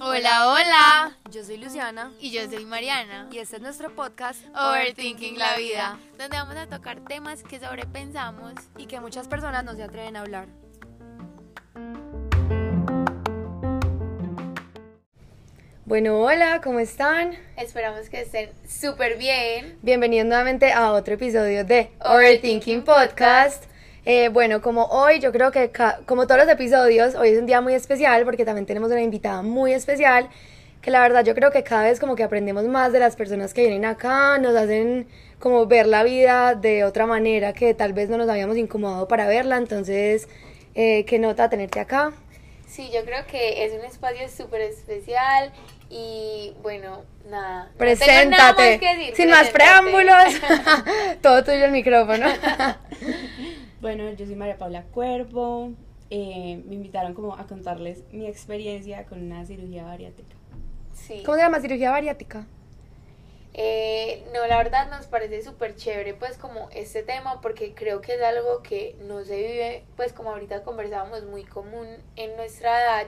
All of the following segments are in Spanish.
Hola, hola. Yo soy Luciana Y yo soy Mariana. y este es nuestro podcast Overthinking la vida, donde vamos a tocar temas que sobrepensamos. y que muchas personas no se atreven a hablar. Bueno, hola, ¿cómo están? Esperamos que estén súper bien. Bienvenidos nuevamente a otro episodio de Overthinking Overthinking Podcast. Eh, bueno, como hoy, yo creo que como todos los episodios, hoy es un día muy especial porque también tenemos una invitada muy especial que la verdad yo creo que cada vez como que aprendemos más de las personas que vienen acá, nos hacen como ver la vida de otra manera que tal vez no nos habíamos incomodado para verla, entonces, eh, qué nota tenerte acá. Sí, yo creo que es un espacio súper especial y bueno, nada. no Preséntate. nada más que decir, Sin más preámbulos. Todo tuyo el micrófono. Bueno, yo soy María Paula Cuervo. eh, me invitaron como a contarles mi experiencia con una cirugía bariátrica. Sí. ¿Cómo se llama cirugía bariátrica? Eh, no, la verdad nos parece súper chévere pues como este tema porque creo que es algo que no se vive pues como ahorita conversábamos muy común en nuestra edad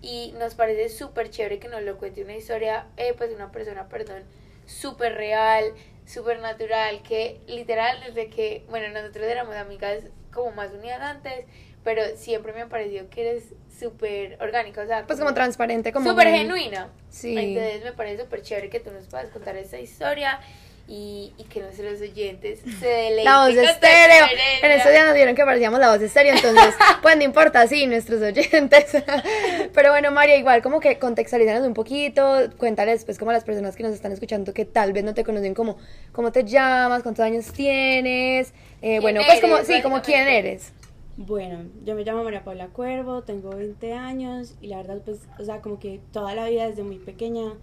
y nos parece súper chévere que nos lo cuente una historia eh, pues de una persona perdón súper real súper natural que literal desde que bueno nosotros éramos amigas como más unidas antes pero siempre me ha parecido que eres súper orgánica o sea Pues como transparente, como súper genuina. Sí. Entonces me parece súper chévere que tú nos puedas contar esta historia y, y que nuestros oyentes se deleiten. La voz estéreo. En estos días nos dieron que parecíamos la voz estéreo, entonces, pues no importa, sí, nuestros oyentes. Pero bueno, María, igual como que contextualizanos un poquito, cuéntales pues como a las personas que nos están escuchando que tal vez no te conocen como cómo te llamas, cuántos años tienes, eh, ¿Quién bueno, pues como, sí, como quién eres. Bueno, yo me llamo María Paula Cuervo, tengo 20 años y la verdad, pues, o sea, como que toda la vida desde muy pequeña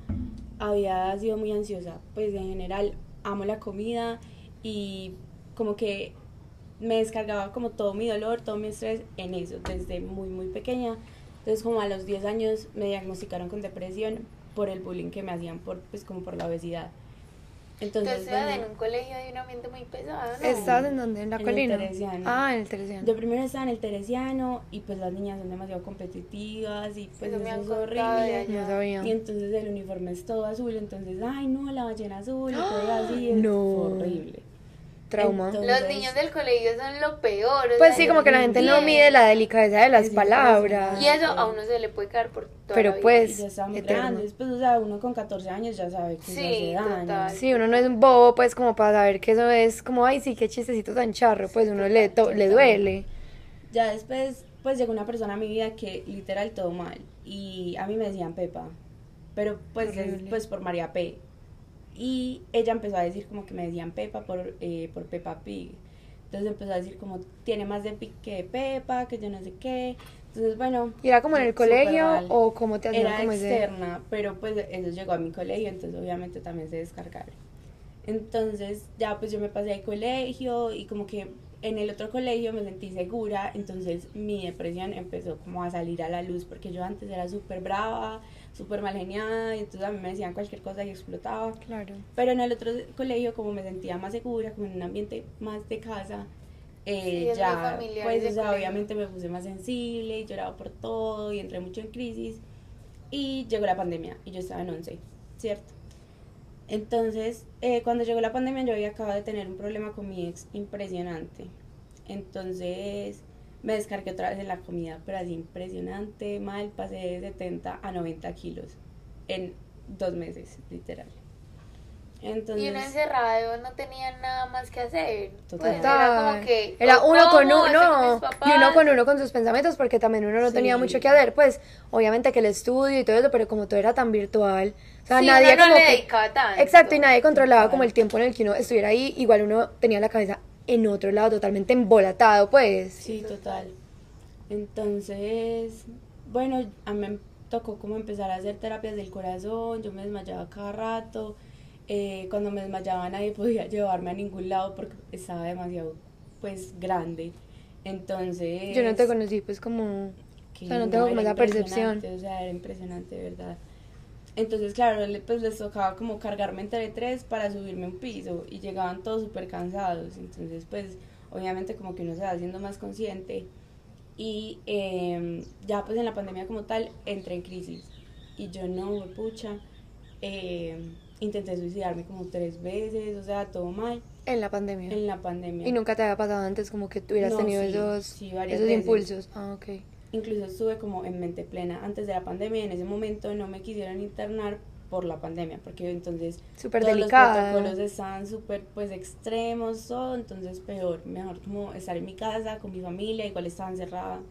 había sido muy ansiosa. Pues en general amo la comida y como que me descargaba como todo mi dolor, todo mi estrés en eso, desde muy, muy pequeña. Entonces, como a los 10 años me diagnosticaron con depresión por el bullying que me hacían, por, pues, como por la obesidad. Entonces, Entonces, en un colegio de un ambiente muy pesado, ¿no? ¿Estás en dónde? ¿En la En el colina? Teresiano. Ah, en el Teresiano. Yo primero estaba en el Teresiano y pues las niñas son demasiado competitivas y pues Eso eso, me han es horrible. No sabía. Y entonces el uniforme es todo azul, entonces, ay no, la ballena azul y todo así, es No. horrible. Trauma. Entonces- Los niños del colegio son lo peor. o Pues sea, sí, como que la gente no bien. mide la delicadeza de las Es palabras. Y eso a uno se le puede caer por toda Pero la vida. pues- Y ya grandes, pues o sea, uno con 14 años ya sabe que Sí, se hace daño. Sí, uno no es un bobo, pues, como para saber que eso es como, ay, sí, qué chistecito tan charro, pues uno le, to- le duele. Ya después, pues llegó una persona a mi vida que literal todo mal. Y a mí me decían Pepa. Pero pues, es- pues por María P. Y ella empezó a decir como que me decían Pepa por, eh, por Peppa Pig. Entonces empezó a decir como tiene más de Pig que de Pepa, que yo no sé qué. Entonces, bueno. ¿Y era como en el colegio mal. o cómo te hacían Era como ese? externa, pero pues eso llegó a mi colegio, entonces obviamente también se descargaron. Entonces ya pues yo me pasé al colegio y como que en el otro colegio me sentí segura, entonces mi depresión empezó como a salir a la luz porque yo antes era súper brava, súper mal geniada y entonces a mí me decían cualquier cosa y explotaba. Claro. Pero en el otro colegio como me sentía más segura, como en un ambiente más de casa, eh, Sí, ya familiar pues o sea, obviamente me puse más sensible y lloraba por todo y entré mucho en crisis y llegó la pandemia y yo estaba en 11, ¿cierto? Entonces, eh, cuando llegó la pandemia yo había acabado de tener un problema con mi ex impresionante. Entonces me descargué otra vez en la comida, pero así impresionante, mal, pasé de 70 a 90 kilos en dos meses, literal. Entonces, Y uno encerrado no tenía nada más que hacer. Total. Pues era como que. Era o uno con uno y uno con uno con sus pensamientos porque también uno no tenía mucho que hacer, pues obviamente que el estudio y todo eso, pero como todo era tan virtual, o sea, Sí, nadie uno no como le que- dedicaba tanto. Exacto, y nadie controlaba Total. como el tiempo en el que uno estuviera ahí, igual uno tenía la cabeza en otro lado totalmente embolatado, pues. Sí, total. Entonces, bueno, a mí me tocó como empezar a hacer terapias del corazón, yo me desmayaba cada rato, eh, cuando me desmayaba nadie podía llevarme a ningún lado porque estaba demasiado, pues, grande. Entonces... Yo no te conocí, pues como... que o sea, no tengo como esa percepción. O sea, era impresionante, de verdad. Entonces, claro, pues les tocaba como cargarme entre tres para subirme un piso y llegaban todos súper cansados. Entonces, pues, obviamente como que uno se va haciendo más consciente y em, ya pues en la pandemia como tal entré en crisis y yo no, pucha, eh, intenté suicidarme como tres veces, o sea, todo mal. En la pandemia. En la pandemia. ¿Y nunca te había pasado antes como que tuvieras tenido esos, esos impulsos? Ah, ok. Incluso estuve como en mente plena antes de la pandemia y en ese momento no me quisieron internar por la pandemia, porque entonces super todos delicada. los protocolos estaban súper pues extremos, todo, entonces peor, mejor como estar en mi casa con mi familia, igual estaba encerrada.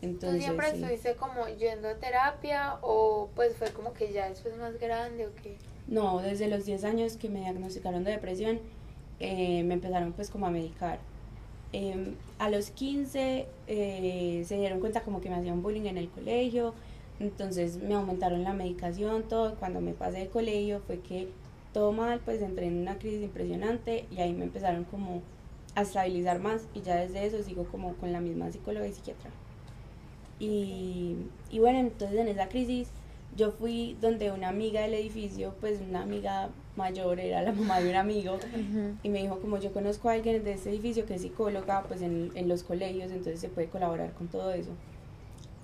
Entonces, ¿Tú siempre estuviste como yendo a terapia o pues fue como que ya después más grande o qué? No, desde los 10 años que me diagnosticaron de depresión, eh, me empezaron pues como a medicar. Em, a los 15 eh, se dieron cuenta como que me hacían bullying en el colegio, entonces me aumentaron la medicación, todo. Cuando me pasé de colegio fue que todo mal, pues entré en una crisis impresionante y ahí me empezaron como a estabilizar más y ya desde eso sigo como con la misma psicóloga y psiquiatra. Y, y bueno, entonces en esa crisis yo fui donde una amiga del edificio, pues una amiga mayor, era la mamá de un amigo, y me dijo como yo conozco a alguien de este edificio que es psicóloga, pues en, en los colegios, entonces se puede colaborar con todo eso.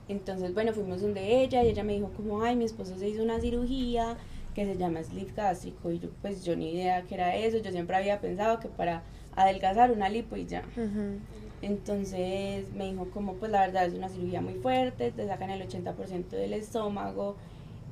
Entonces, bueno, fuimos donde ella y ella me dijo como, ay, mi esposo se hizo una cirugía que se llama sleeve gástrico y yo pues yo ni idea que era eso, yo siempre había pensado que para adelgazar una lipo y ya. Entonces me dijo como pues la verdad es una cirugía muy fuerte, te sacan el 80% del estómago,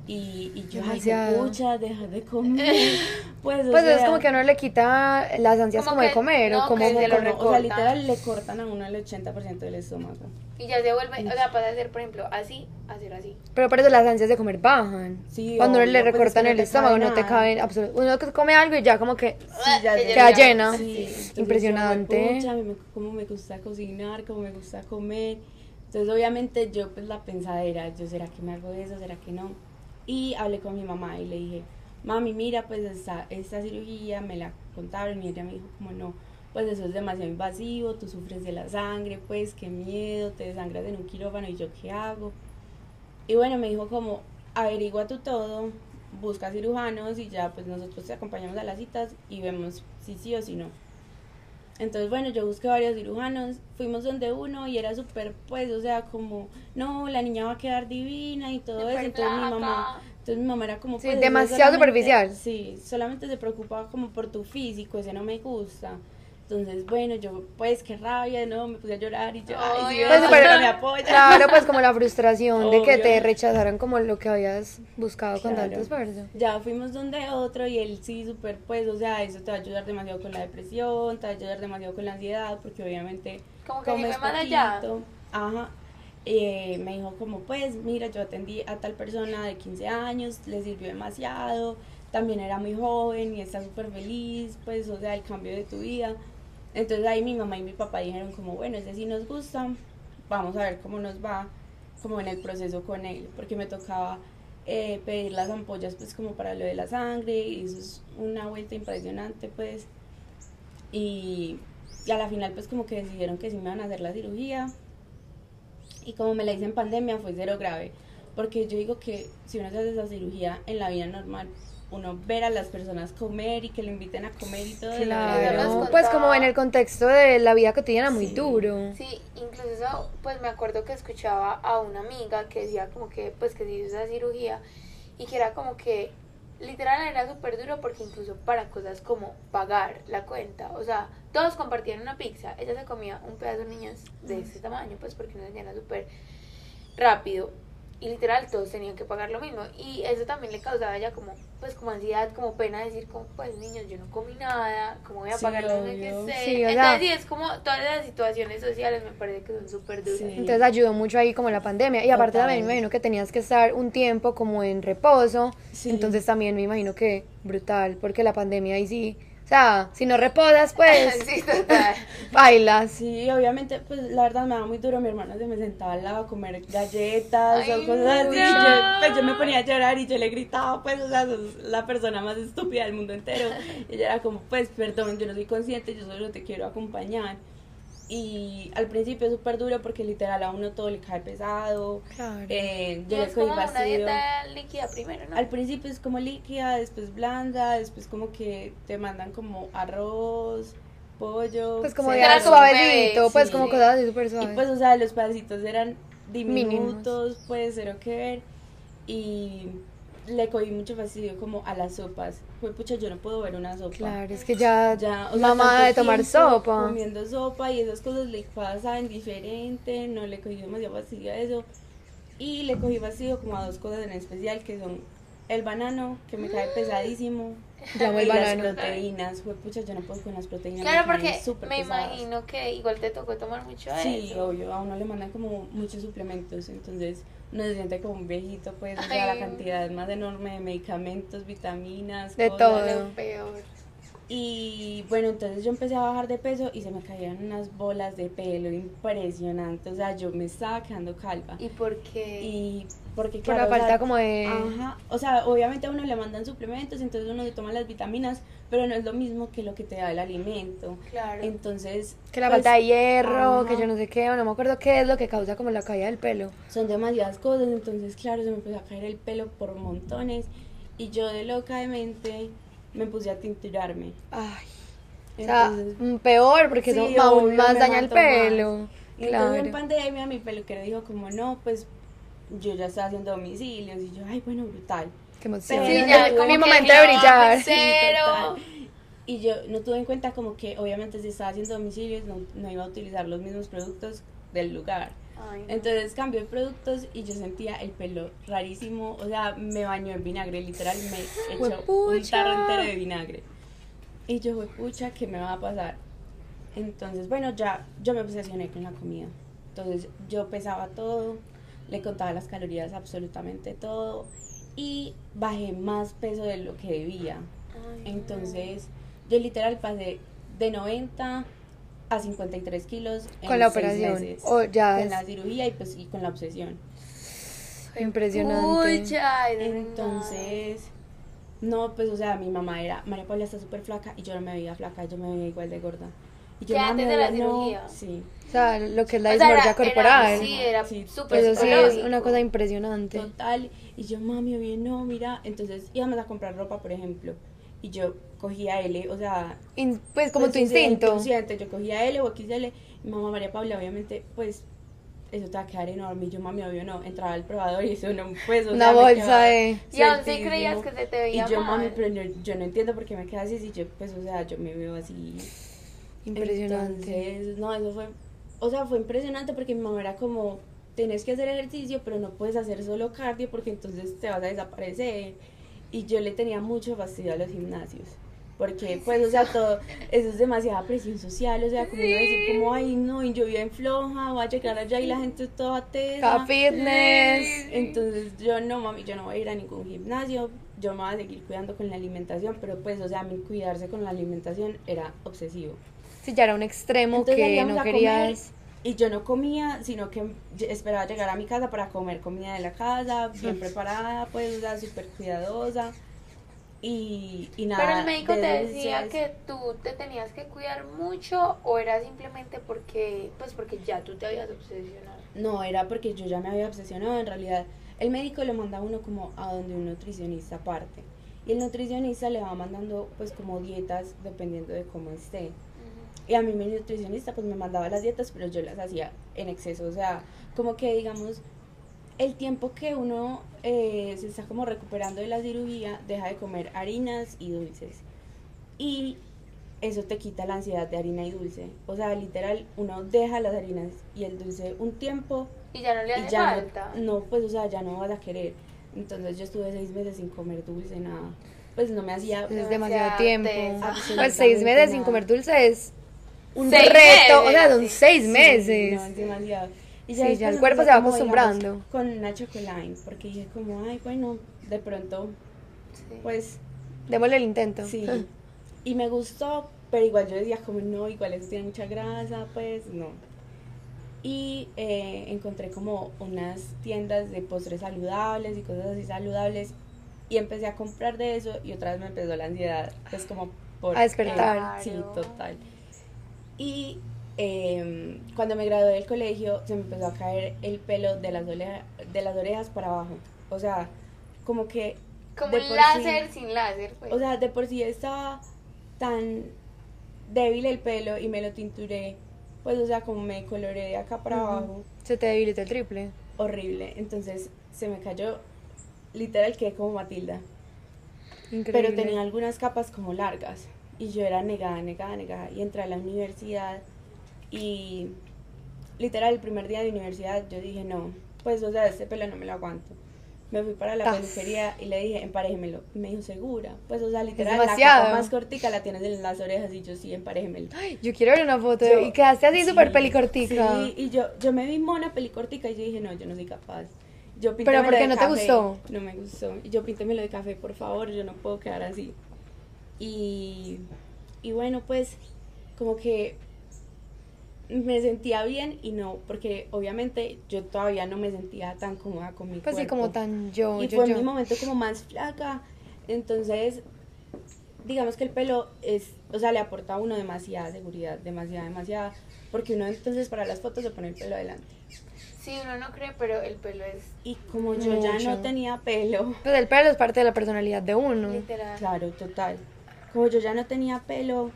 y, y yo, ay, pucha, deja de comer. Pues, pues es como que a uno le quita las ansias como, de comer, o como, se lo O sea, literal le cortan a uno el 80% del estómago. Y ya se vuelve, o sea, pasa de ser, por ejemplo, así, a ser así. Pero por eso las ansias de comer bajan. Sí, Cuando uno le pues, recortan el estómago, no te caben absolutamente. Uno come algo y ya como que ya queda llena. Impresionante. Pucha, a como me gusta cocinar, como me gusta comer. Entonces, obviamente, yo, pues la pensadera, yo, ¿será que me hago eso? ¿Será que no? Y hablé con mi mamá y le dije, mami, mira, pues esta, esta cirugía me la contaron y ella me dijo, como no, pues eso es demasiado invasivo, tú sufres de la sangre, pues qué miedo, te desangras en un quirófano y yo qué hago. Y bueno, me dijo como, averigua tú todo, busca cirujanos y ya pues nosotros te acompañamos a las citas y vemos si sí o si no. Entonces, bueno, yo busqué varios cirujanos, fuimos donde uno y era súper, pues, o sea, como, no, la niña va a quedar divina y todo eso. Entonces mi mamá, entonces mi mamá era como, sí, pues, demasiado superficial. Sí, solamente se preocupaba como por tu físico, ese no me gusta. Entonces, bueno, yo, pues, qué rabia, ¿no? Me puse a llorar y yo, ay, Dios, pues, me apoya. Claro, pues, como la frustración de que te rechazaran como lo que habías buscado con tanto esfuerzo. Ya fuimos donde otro y él sí, súper, pues, o sea, eso te va a ayudar demasiado con la depresión, te va a ayudar demasiado con la ansiedad, porque obviamente... Como que me manda allá. Ajá. Eh, me dijo como, pues, mira, yo atendí a tal persona de 15 años, le sirvió demasiado, también era muy joven y está súper feliz, pues, o sea, el cambio de tu vida entonces ahí mi mamá y mi papá dijeron como, bueno, ese sí nos gusta, vamos a ver cómo nos va, como en el proceso con él, porque me tocaba eh, pedir las ampollas pues como para lo de la sangre y eso es una vuelta impresionante pues. Y, y a la final pues como que decidieron que sí me iban a hacer la cirugía y como me la hice en pandemia fue cero grave, porque yo digo que si uno se hace esa cirugía en la vida normal uno ver a las personas comer y que lo inviten a comer y todo claro. pues como en el contexto de la vida cotidiana muy duro. Sí incluso pues me acuerdo que escuchaba a una amiga que decía como que pues que se hizo esa cirugía y que era como que literal era súper duro porque incluso para cosas como pagar la cuenta o sea todos compartían una pizza ella se comía un pedazo de niños de ese tamaño pues porque no se llena súper rápido y literal todos tenían que pagar lo mismo. Y eso también le causaba a ella como pues como ansiedad como pena decir como pues niños yo no comí nada cómo voy a pagar lo que sé entonces sí, es como todas las situaciones sociales me parece que son súper duras. Entonces ayudó mucho ahí como la pandemia. Y aparte también me imagino que tenías que estar un tiempo como en reposo. Entonces también me imagino que brutal porque la pandemia ahí sí o sea, si no reposas, pues. sí, total. Bailas. Sí, obviamente, pues la verdad me daba muy duro. Mi hermana se me sentaba al lado a comer galletas o cosas así. Yo, pues yo me ponía a llorar y yo le gritaba, pues, o sea, sos la persona más estúpida del mundo entero. Y ella era como, pues, perdón, yo no soy consciente, yo solo te quiero acompañar. Y al principio es súper duro porque literal a uno todo le cae pesado. Claro. Eh, yo es como una dieta líquida primero, ¿no? Al principio es como líquida, después blanda, después como que te mandan como arroz, pollo. Pues como de suavecito, pues sí. como cosas así súper Y suaves. pues, o sea, los pedacitos eran Mínimos. diminutos, pues cero que ver. Y le cogí mucho fastidio como a las sopas. Fue pucha, yo no puedo ver una sopa. Claro, es que ya, Ya, o mamá de tomar sopa. Comiendo sopa y esas cosas licuadas saben diferente, no le cogí demasiado fastidio a eso. Y le cogí fastidio como a dos cosas en especial, que son el banano, que me cae pesadísimo, Yo amo el y banano. las proteínas. Fue pucha, yo no puedo con las proteínas. Claro, porque me pesadas. imagino que igual te tocó tomar mucho de Sí, eso. obvio, a uno le mandan como muchos suplementos, entonces uno se siente como un viejito, pues, o sea, Ay. la cantidad más enorme de medicamentos, vitaminas, De cosas. todo. Lo peor. Y bueno, entonces yo empecé a bajar de peso y se me caían unas bolas de pelo impresionantes, o sea, yo me estaba quedando calva. ¿Y por qué? Y porque Por claro, la o sea, falta como de... Ajá, o sea, obviamente a uno le mandan suplementos, entonces uno se toma las vitaminas, pero no es lo mismo que lo que te da el alimento. Claro. Entonces, Que la pues, falta de hierro, ajá. que yo no sé qué, o no me acuerdo qué es lo que causa como la caída del pelo. son demasiadas cosas, entonces claro, se me empezó a caer el pelo por montones y yo de loca de mente me puse a tinturarme. Ay, o sea, Entonces, mm, peor porque sí, eso aún más daña el mató más. pelo. y entonces en Claro. pandemia mi peluquero dijo como no, pues yo ya estaba haciendo domicilios y yo, ay bueno, brutal. Qué emoción. Pero Sí, ya como mi momento de brillar. Sí, Cero. Y yo no tuve en cuenta como que obviamente si estaba haciendo domicilios no, no iba a utilizar los mismos productos del lugar. Ay, no. Entonces cambié de productos y yo sentía el pelo rarísimo, o sea, me bañó en vinagre, literal me echó un tarro entero de vinagre. Y yo, pucha, ¿qué me va a pasar? Entonces, bueno, ya yo me obsesioné con la comida. Entonces, yo pesaba todo, le contaba las calorías absolutamente todo y bajé más peso de lo que debía. Ay. Entonces, yo literal pasé de 90 a 53 kilos en Con la seis operación. meses. O ya con es la cirugía y pues y con la obsesión. impresionante. Pucha, Entonces, no, pues o sea, mi mamá era, María Paula está súper flaca y yo no me veía flaca, yo me veía igual de gorda. Y yo ¿Qué mami, antes de la no, cirugía? Sí, O sea, lo que es la O sea, dismorfia era- corporal. Era, sí, era Sí, súper Eso sí es una cosa impresionante. total. Y yo, mami, oye, no, mira, entonces íbamos a comprar ropa, por ejemplo, y yo cogía L, o sea, In- pues como pues, tu instinto. yo cogía L o XL, y mamá María Paula, obviamente, pues eso te va a quedar enorme. Y yo, mami, obvio no, entraba al probador y eso no, pues, o Una sea, bolsa de- Y aún sí creías que se te veía Y yo, mal. mami, pero yo, yo no entiendo por qué me queda así, si yo, pues, o sea, yo me veo así. Impresionante. Entonces, no, eso fue, o sea, fue impresionante porque mi mamá era como, tienes que hacer ejercicio, pero no puedes hacer solo cardio porque entonces te vas a desaparecer. Y yo le tenía mucho fastidio a los gimnasios. Porque, pues, o sea, todo, eso es demasiada presión social, o sea, como uno decir, como, ay, no, y yo bien floja, voy a llegar allá y la gente toda tesa. Fitness. Entonces yo no, mami, yo no voy a ir a ningún gimnasio, yo me voy a seguir cuidando con la alimentación, pero pues, o sea, mi cuidarse con la alimentación era obsesivo. Sí, ya era un extremo Entonces que no querías. Y yo no comía, sino que esperaba llegar a mi casa para comer comida de la casa, bien preparada, pues, o sea, súper cuidadosa. Y, y nada. Pero el médico te decía que tú te tenías que cuidar mucho o era simplemente porque, pues porque ya tú te habías obsesionado. No, era porque yo ya me había obsesionado. En realidad, el médico lo manda a uno como a donde un nutricionista aparte. Y el nutricionista le va mandando, pues, como dietas dependiendo de cómo esté. Y a mí mi nutricionista, pues, me mandaba las dietas, pero yo las hacía en exceso. O sea, como que, digamos, el tiempo que uno eh, se está como recuperando de la cirugía, deja de comer harinas y dulces. Y eso te quita la ansiedad de harina y dulce. O sea, literal, uno deja las harinas y el dulce un tiempo Y ya no le y hace ya falta. no, no, pues, o sea, ya no vas a querer. Entonces yo estuve seis meses sin comer dulce, nada. Pues no me hacía... Es demasiado tiempo. Pues seis meses sin nada. comer dulce es un Seis reto. O sea, meses, son sí. seis Sí, meses. no, es demasiado. Y Sí, ya el cuerpo se va acostumbrando. con una chocolate, porque dije como, ay, bueno, de pronto, Sí. pues Démosle el intento. sí. Y me gustó, pero igual yo decía como, no, igual eso tiene mucha grasa, pues no. Y eh, encontré como unas tiendas de postres saludables y cosas así saludables. Y empecé a comprar de eso y otra vez me empezó la ansiedad, pues como por... A despertar. eh, sí, total. Y eh, cuando me gradué del colegio se me empezó a caer el pelo de las, oleja- de las orejas para abajo. O sea, como que... Como un láser sí- sin láser, pues. o sea, de por sí estaba tan débil el pelo y me lo tinturé, pues o sea, como me coloré de acá para abajo, Se te debilitó el triple. horrible. Entonces se me cayó, literal quedé como Matilda. Increíble. Pero tenía algunas capas como largas. Y yo era negada, negada, negada. Y entré a la universidad y literal el primer día de universidad yo dije, no, pues o sea, este pelo no me lo aguanto. Me fui para la Tas. peluquería y le dije, emparéjemelo. Y me dijo, segura. Pues o sea, literal, la capa más cortica la tienes en las orejas y yo sí, emparéjemelo. Ay, yo quiero ver una foto. Yo- y quedaste así sí, súper pelicortica. Sí, y yo, yo me vi mona pelicortica y yo dije, no, yo no soy capaz. Yo ¿Pero por qué no te café. gustó? No me gustó. Y yo píntemelo de café, por favor, yo no puedo quedar así. Y, y bueno, pues como que me sentía bien y no, porque obviamente yo todavía no me sentía tan cómoda con mi Pues sí, cuerpo. como tan yo, Y yo, fue yo. mi momento como más flaca. Entonces, digamos que el pelo es, o sea, le aporta a uno demasiada seguridad, demasiada, demasiada. Porque uno entonces para las fotos se pone el pelo adelante. Sí, uno no cree, pero el pelo es Y como yo ya no tenía pelo, Pues el pelo es parte de la personalidad de uno. literal. claro, total. Como yo ya no tenía pelo,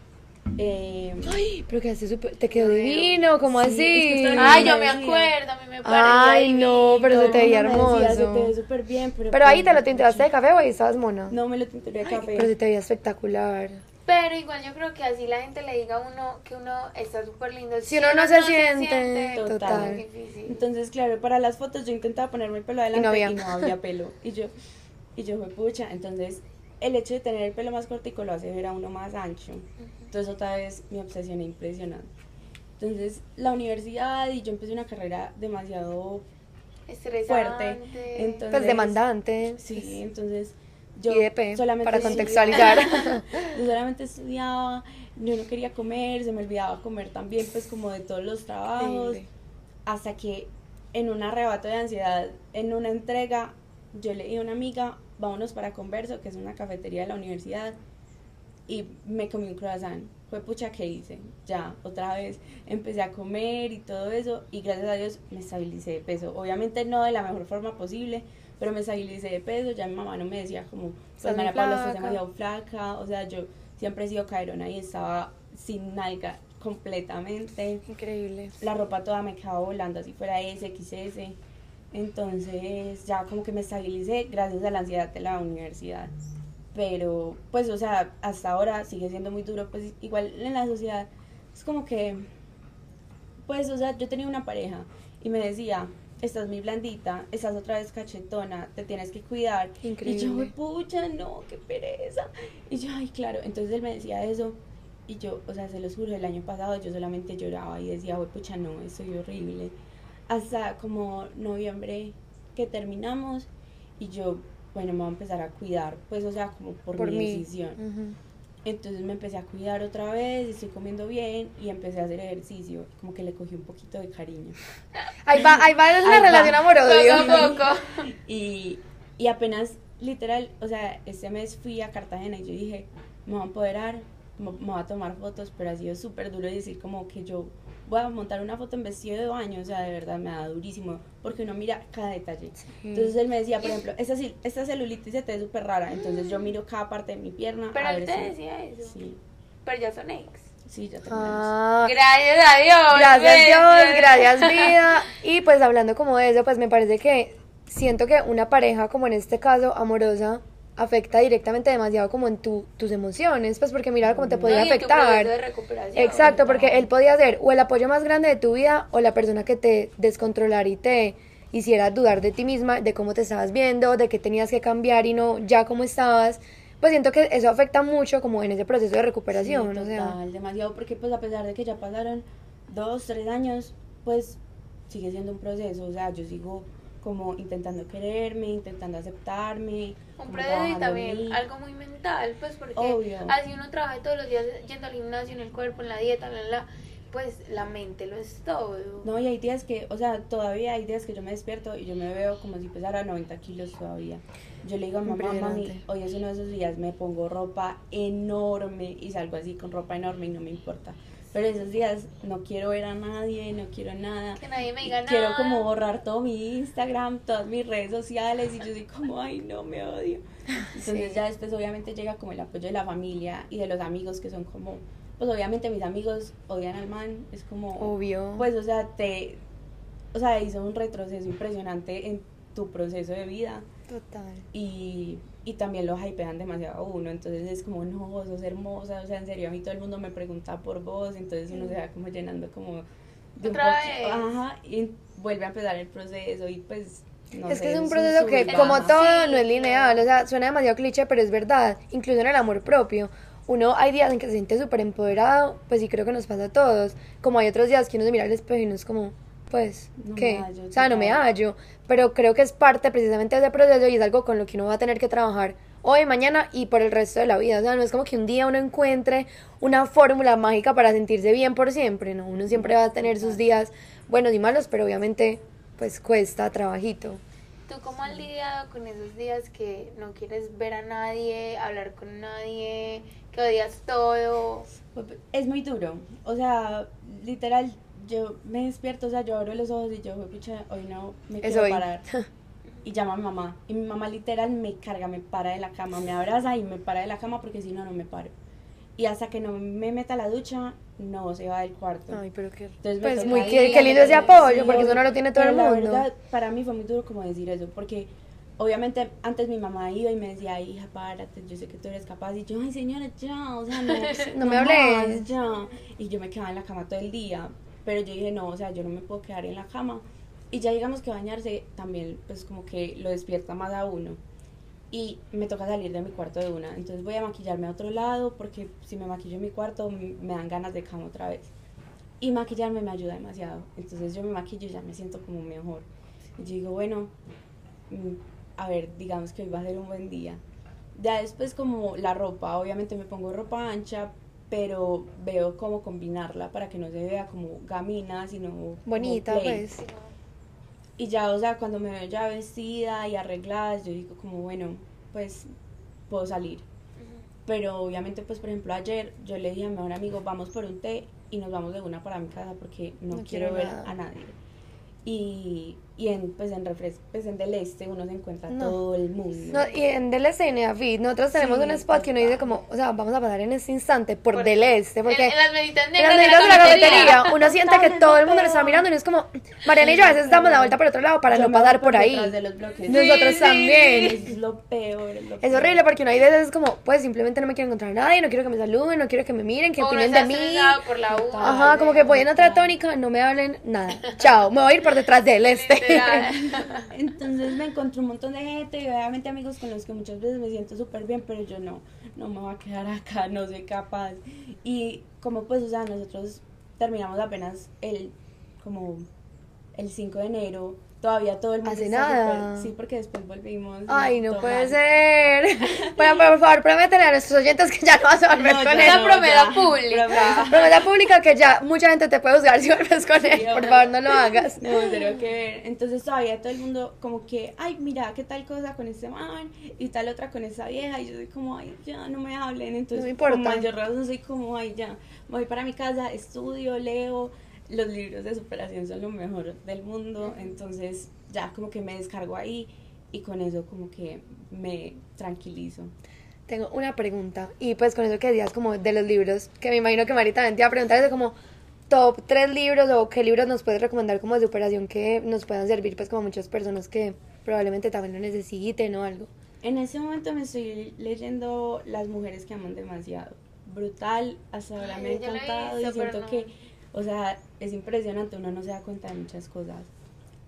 eh, Ay, pero quedaste súper. Te quedó Pero- divino, como Sí, es así? que Ay, yo me acuerdo, a mí me parecía Ay, no, pero se te veía decía, hermoso. se te ve súper bien, pero... Pero ahí te lo tinturaste de café o ahí estabas mona. No me lo tinturé de café. Pero se te veía espectacular. Pero igual yo creo que así la gente le diga a uno que uno está súper lindo. Si uno no se siente, es total. difícil. Entonces, claro, para las fotos yo intentaba ponerme el pelo adelante no y no había, pelo. Y yo, y yo fue pucha. Entonces, el hecho de tener el pelo más cortico lo hace ver a uno más ancho. Entonces, otra vez me obsesioné impresionante. Entonces, la universidad y yo empecé una carrera demasiado Estresante. fuerte. Entonces, Pues demandante. Sí, entonces yo IDP, solamente para estudiaba- contextualizar. yo solamente estudiaba, yo no quería comer, se me olvidaba comer también, pues como de todos los trabajos, hasta que en un arrebato de ansiedad, en una entrega, yo le dije a una amiga, vámonos para Converso, que es una cafetería de la universidad, y me comí un croissant. Fue pucha que hice, ya, otra vez empecé a comer y todo eso, y gracias a Dios me estabilicé de peso. Obviamente no de la mejor forma posible, pero me estabilicé de peso, ya mi mamá no me decía como, pues muy María Paula, estás demasiado flaca, o sea, yo siempre he sido caerona y estaba sin nalga completamente Increíble. la ropa toda me quedaba volando así fuera S, XS. Entonces ya como que me estabilicé gracias a la ansiedad de la universidad. Pero pues o sea, hasta ahora sigue siendo muy duro, pues igual en la sociedad es como que, pues o sea, yo tenía una pareja y me decía, estás muy blandita, estás otra vez cachetona, te tienes que cuidar. Y yo, Increíble. pucha, no, qué pereza. Y yo, ay, claro, entonces él me decía eso. Y yo, o sea, se los juro, el año pasado yo solamente lloraba y decía, "Güey, pucha, no, estoy horrible. Hasta como noviembre que terminamos y yo, bueno, me voy a empezar a cuidar, pues, o sea, como por, Por mi mí. decisión. Ujú. Entonces me empecé a cuidar otra vez, estoy comiendo bien y empecé a hacer ejercicio. Como que le cogí un poquito de cariño. Ahí va, ahí va la Ahí relación amor-odio. Poco a poco. Y, y apenas, literal, o sea, este mes fui a Cartagena y yo dije, me voy a empoderar, me me voy a tomar fotos, pero ha sido súper duro decir como que yo voy a montar una foto en vestido de baño, o sea, de verdad me da durísimo, porque uno mira cada detalle. Entonces él me decía, por ejemplo, esta, esta celulitis se te ve súper rara, entonces yo miro cada parte de mi pierna. Pero a él ver te si- decía eso. Sí, Pero ya son ex. sí, ya terminamos. Ah, Gracias a Dios. Gracias ven, Dios, gracias vida. Y pues hablando como de eso, pues me parece que siento que una pareja como en este caso amorosa afecta directamente demasiado como en tu, tus emociones, pues porque mira cómo te podía No, afectar. de recuperación. Exacto, porque él podía ser o el apoyo más grande de tu vida o la persona que te descontrolara y te hiciera dudar de ti misma, de cómo te estabas viendo, de que tenías que cambiar y no ya como estabas. Pues siento que eso afecta mucho como en ese proceso de recuperación, Sí, o sea. total, demasiado, porque pues a pesar de que ya pasaron dos, tres años, pues sigue siendo un proceso, o sea, yo sigo como intentando quererme, intentando aceptarme. Un y también mí. algo muy mental, pues porque Obvio. así uno trabaja todos los días yendo al gimnasio, en el cuerpo, en la dieta, la, la, pues la mente lo es todo. No, y hay días que, o sea, todavía hay días que yo me despierto y yo me veo como si pesara 90 kilos todavía. Yo le digo a mamá, mami, hoy es uno de esos días, me pongo ropa enorme y salgo así con ropa enorme y no me importa. Pero esos días no quiero ver a nadie, no quiero nada. Que nadie me diga Quiero nada. como borrar todo mi Instagram, todas mis redes sociales y yo soy como, ay, no, me odio. Entonces Sí. ya después obviamente llega como el apoyo de la familia y de los amigos que son como, pues obviamente mis amigos odian al man, es como... Obvio. Pues, o sea, te... O sea, hizo un retroceso impresionante en tu proceso de vida. Total. Y, y también lo hypean demasiado a uno, entonces es como, no, vos sos hermosa, o sea, en serio, a mí todo el mundo me pregunta por vos, entonces uno se va como llenando como de un Otra poqui- vez. Ajá, y vuelve a empezar el proceso y pues... No es que sé, es un un proceso que, como todo, Sí, no es lineal. O sea, suena demasiado cliché, pero es verdad. Incluso en el amor propio. Uno hay días en que se siente súper empoderado, pues sí creo que nos pasa a todos. Como hay otros días que uno se mira al espejo y no es como, pues, No ¿qué? me hallo, o sea, no me hallo. Pero creo que es parte precisamente de ese proceso y es algo con lo que uno va a tener que trabajar hoy, mañana y por el resto de la vida. O sea, no es como que un día uno encuentre una fórmula mágica para sentirse bien por siempre, ¿no? Uno siempre va a tener sus días buenos y malos, pero obviamente, pues cuesta trabajito. ¿Tú cómo has lidiado con esos días que no quieres ver a nadie, hablar con nadie, que odias todo? Es muy duro, o sea, literal, yo me despierto, o sea, yo abro los ojos y yo, pucha, hoy no me quiero hoy. parar. Y llamo a mi mamá. Y mi mamá literal me carga, me para de la cama, me abraza y me para de la cama porque si no, no me paro. Y hasta que no me meta a la ducha, no se va del cuarto. Ay, pero qué... Entonces Pues muy qué, qué lindo ese apoyo, porque eso no lo tiene todo el la mundo. verdad, para mí fue muy duro como decir eso, porque obviamente antes mi mamá iba y me decía, "Ay, hija, párate, yo sé que tú eres capaz. Y yo, ay, señora, ya, o sea, no, No me hables. más, ya. Y yo me quedaba en la cama todo el día, pero yo dije, no, o sea, yo no me puedo quedar en la cama. Y ya digamos que bañarse también, pues como que lo despierta más a uno. Y me toca salir de mi cuarto de una. Entonces voy a maquillarme a otro lado porque si me maquillo en mi cuarto me dan ganas de cama otra vez. Y maquillarme me ayuda demasiado. Entonces yo me maquillo y ya me siento como mejor. Y digo, bueno, mm, a ver, digamos que hoy va a ser un buen día. Ya después como la ropa, obviamente me pongo ropa ancha, pero veo cómo combinarla para que no se vea como gamina, sino como Bonita, plain. pues. Y ya, o sea, cuando me veo ya vestida y arreglada, yo digo como, bueno, pues puedo salir. Pero obviamente, pues por ejemplo, ayer yo le dije a mi mejor amigo, vamos por un té y nos vamos de una para mi casa porque no, No quiero, quiero ver a nadie. Y, y en, pues en refres pues en Del Este uno se encuentra No. todo el mundo. No, y en Del Este en Neafit, nosotros tenemos Sí, un spot que uno dice como, o sea, vamos a pasar en este instante por, Por- Del Este, porque... en, en las meditas en negras las de la cafetería, uno siente que todo el mundo lo está mirando y uno es como, Mariana y yo a veces damos la vuelta por otro lado para Yo no pasar por ahí. de los bloques. Nosotros sí, también. Es lo peor. Es, lo Es peor. horrible porque uno hay veces es como, pues simplemente no me quiero encontrar a nadie, no quiero que me saluden, no quiero que me miren, que opinen de mí. por la U. Ajá, como que voy en otra tónica, no me hablen nada. Chao, me voy a ir por detrás del este. Entonces me encontré un montón de gente y obviamente amigos con los que muchas veces me siento súper bien, pero yo no, no me voy a quedar acá, no soy capaz. Y como pues, o sea, nosotros terminamos apenas el, como el 5 de enero, todavía todo el mundo Hace está nada. sí, porque después volvimos. Ay, no puede mal. ser. Bueno, por favor, prométele a nuestros oyentes que ya no vas a volver No, con él. No, promesa ya, pública. promesa. Promesa pública que ya mucha gente te puede juzgar si vuelves con él. Por favor, no lo hagas. No, pero que ver. Entonces todavía todo el mundo como que, ay, mira, qué tal cosa con este man y tal otra con esa vieja. Y yo soy como, ay, ya, no me hablen. Entonces, No me importa. por mayor razón, soy como, ay, ya, voy para mi casa, estudio, leo. Los libros de superación son lo mejor del mundo. Entonces, ya como que me descargo ahí y con eso como que me tranquilizo. Tengo una pregunta. Y pues con eso que decías como de los libros, que me imagino que Marita también te iba a preguntar eso como top tres libros o qué libros nos puedes recomendar como de superación que nos puedan servir pues como muchas personas que probablemente también lo necesiten o algo. En este momento me estoy leyendo Las mujeres que aman demasiado. Brutal, hasta ahora Ay, me ha encantado y siento no. que, o sea, es impresionante, uno no se da cuenta de muchas cosas.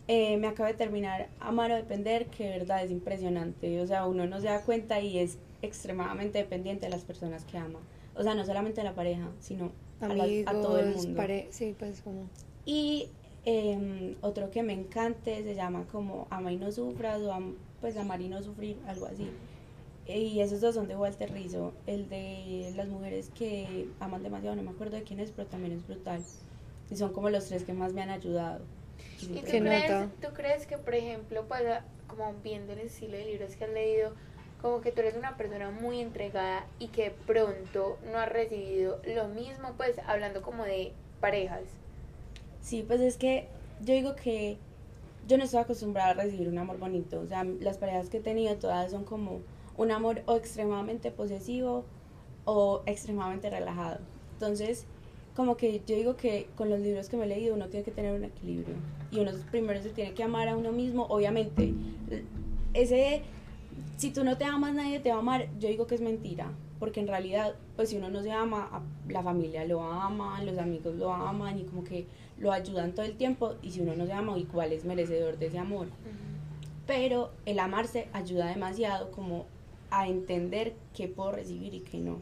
Eh, me acabo de terminar Amar o Depender, que de verdad es impresionante, o sea, uno no se da cuenta y es extremadamente dependiente de las personas que ama. O sea, no solamente a la pareja, sino a, las- Amigos, a todo el mundo. pare- sí, pues como... Y em, otro que me encante se llama como Ama y no sufras o Am- pues Amar y no sufrir, algo así. Y esos dos son de Walter Rizzo. El de las mujeres que aman demasiado, no me acuerdo de quién es, pero también es brutal. Y son como los tres que más me han ayudado. ¿Y tú crees, tú crees que, por ejemplo, pues, como viendo el estilo de libros que has leído, como que tú eres una persona muy entregada y que de pronto no has recibido lo mismo, pues, hablando como de parejas? Sí, pues es que yo digo que yo no estoy acostumbrada a recibir un amor bonito. O sea, las parejas que he tenido todas son como un amor o extremadamente posesivo o extremadamente relajado. Entonces, como que yo digo que con los libros que me he leído uno tiene que tener un equilibrio y uno primero se tiene que amar a uno mismo, obviamente. Ese, si tú no te amas, nadie te va a amar, yo digo que es mentira, porque en realidad, pues si uno no se ama, la familia lo ama, los amigos lo aman y como que lo ayudan todo el tiempo, y si uno no se ama, igual es merecedor de ese amor. Pero el amarse ayuda demasiado como a entender qué puedo recibir y qué no.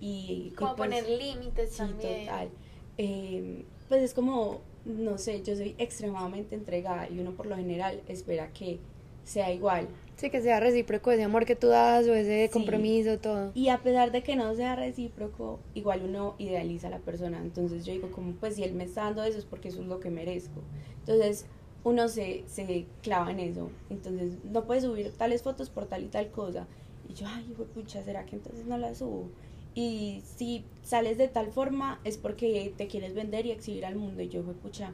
Y, como pues, poner límites sí, también. total. Eh, pues es como, no sé, yo soy extremadamente entregada y uno por lo general espera que sea igual. Sí, que sea recíproco ese amor que tú das o ese compromiso, todo. Y a pesar de que no sea recíproco, igual uno idealiza a la persona. Entonces yo digo como, pues si él me está dando eso es porque eso es lo que merezco. Entonces uno se, se clava en eso. Entonces no puedes subir tales fotos por tal y tal cosa. Y yo, ay, pucha, ¿será que entonces no la subo? Y si sales de tal forma es porque te quieres vender y exhibir al mundo. Y yo, pucha,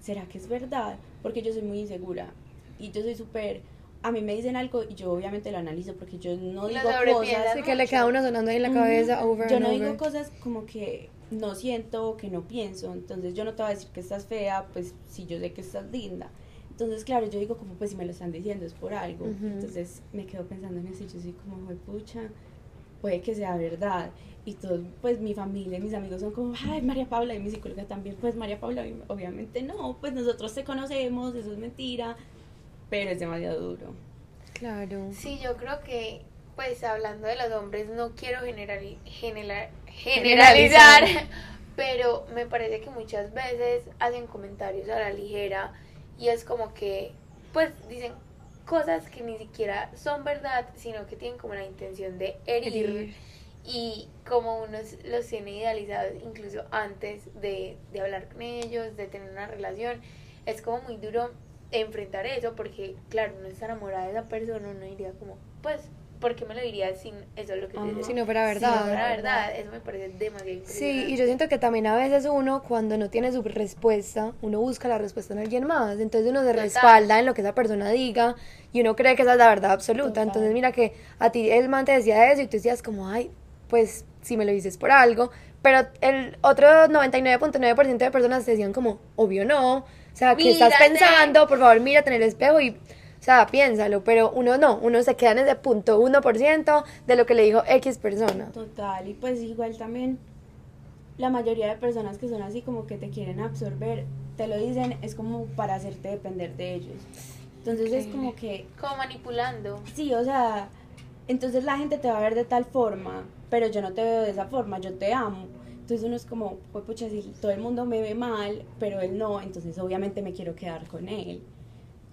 ¿será que es verdad? Porque yo soy muy insegura. Y yo soy súper a mí me dicen algo y yo obviamente lo analizo porque yo no digo cosas que le queda uno sonando ahí en la cabeza over yo no digo cosas como que no siento que no pienso entonces yo no te voy a decir que estás fea pues si yo sé que estás linda entonces claro yo digo como pues si me lo están diciendo es por algo entonces me quedo pensando en eso y yo soy como pucha puede que sea verdad y todo pues mi familia mis amigos son como ay María Paula y mi psicóloga también pues María Paula obviamente no pues nosotros te conocemos eso es mentira pero es demasiado duro. Claro. Sí, yo creo que, pues hablando de los hombres, no quiero general, general, generalizar, pero me parece que muchas veces hacen comentarios a la ligera y es como que, pues dicen cosas que ni siquiera son verdad, sino que tienen como la intención de herir. Y como uno los tiene idealizados incluso antes de, de hablar con ellos, de tener una relación, es como muy duro enfrentar eso, porque claro, uno está enamorada de esa persona, uno diría como, pues, ¿por qué me lo diría sin eso es lo que te Si no fuera verdad. Si no fuera verdad, eso me parece demasiado Sí, y yo siento que también a veces uno, cuando no tiene su respuesta, uno busca la respuesta en alguien más, entonces uno se respalda en lo que esa persona diga y uno cree que esa es la verdad absoluta. Entonces mira que a ti el man te decía eso y tú decías como, ay, pues si me lo dices por algo, pero el otro 99.9% de personas te decían como, obvio no, o sea, ¿qué estás pensando? Por favor, mírate en el espejo y, o sea, piénsalo. Pero uno no, uno se queda en ese punto 1% de lo que le dijo X persona. Total, y pues igual también la mayoría de personas que son así como que te quieren absorber, te lo dicen, es como para hacerte depender de ellos. Entonces es como que... Como manipulando. Sí, o sea, entonces la gente te va a ver de tal forma, pero yo no te veo de esa forma, yo te amo. Entonces uno es como, pues pucha, si todo el mundo me ve mal, pero él no, entonces obviamente me quiero quedar con él.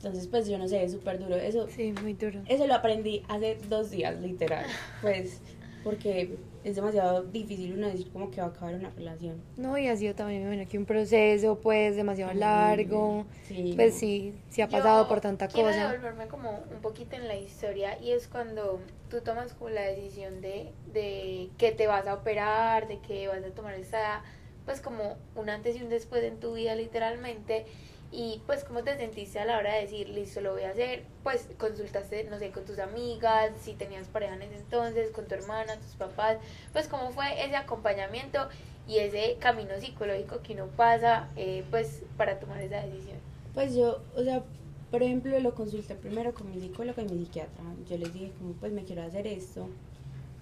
Entonces, pues yo no sé, es súper duro. Eso, sí, muy duro. Eso lo aprendí hace dos días, literal. Pues, porque es demasiado difícil uno decir como que va a acabar una relación. No, y ha sido también, bueno, que un proceso, pues, demasiado largo. Sí, pues sí, sí ha pasado por tanta quiero cosa. Quiero devolverme como un poquito en la historia y es cuando tú tomas como la decisión de, de que te vas a operar, de que vas a tomar esa, pues como un antes y un después en tu vida literalmente. Y pues cómo te sentiste a la hora de decir, listo, lo voy a hacer, pues consultaste, no sé, con tus amigas, si tenías pareja en ese entonces, con tu hermana, tus papás, pues cómo fue ese acompañamiento y ese camino psicológico que uno pasa, eh, pues para tomar esa decisión. Pues yo, o sea, por ejemplo, lo consulté primero con mi psicóloga y mi psiquiatra. Yo les dije, como, pues me quiero hacer esto.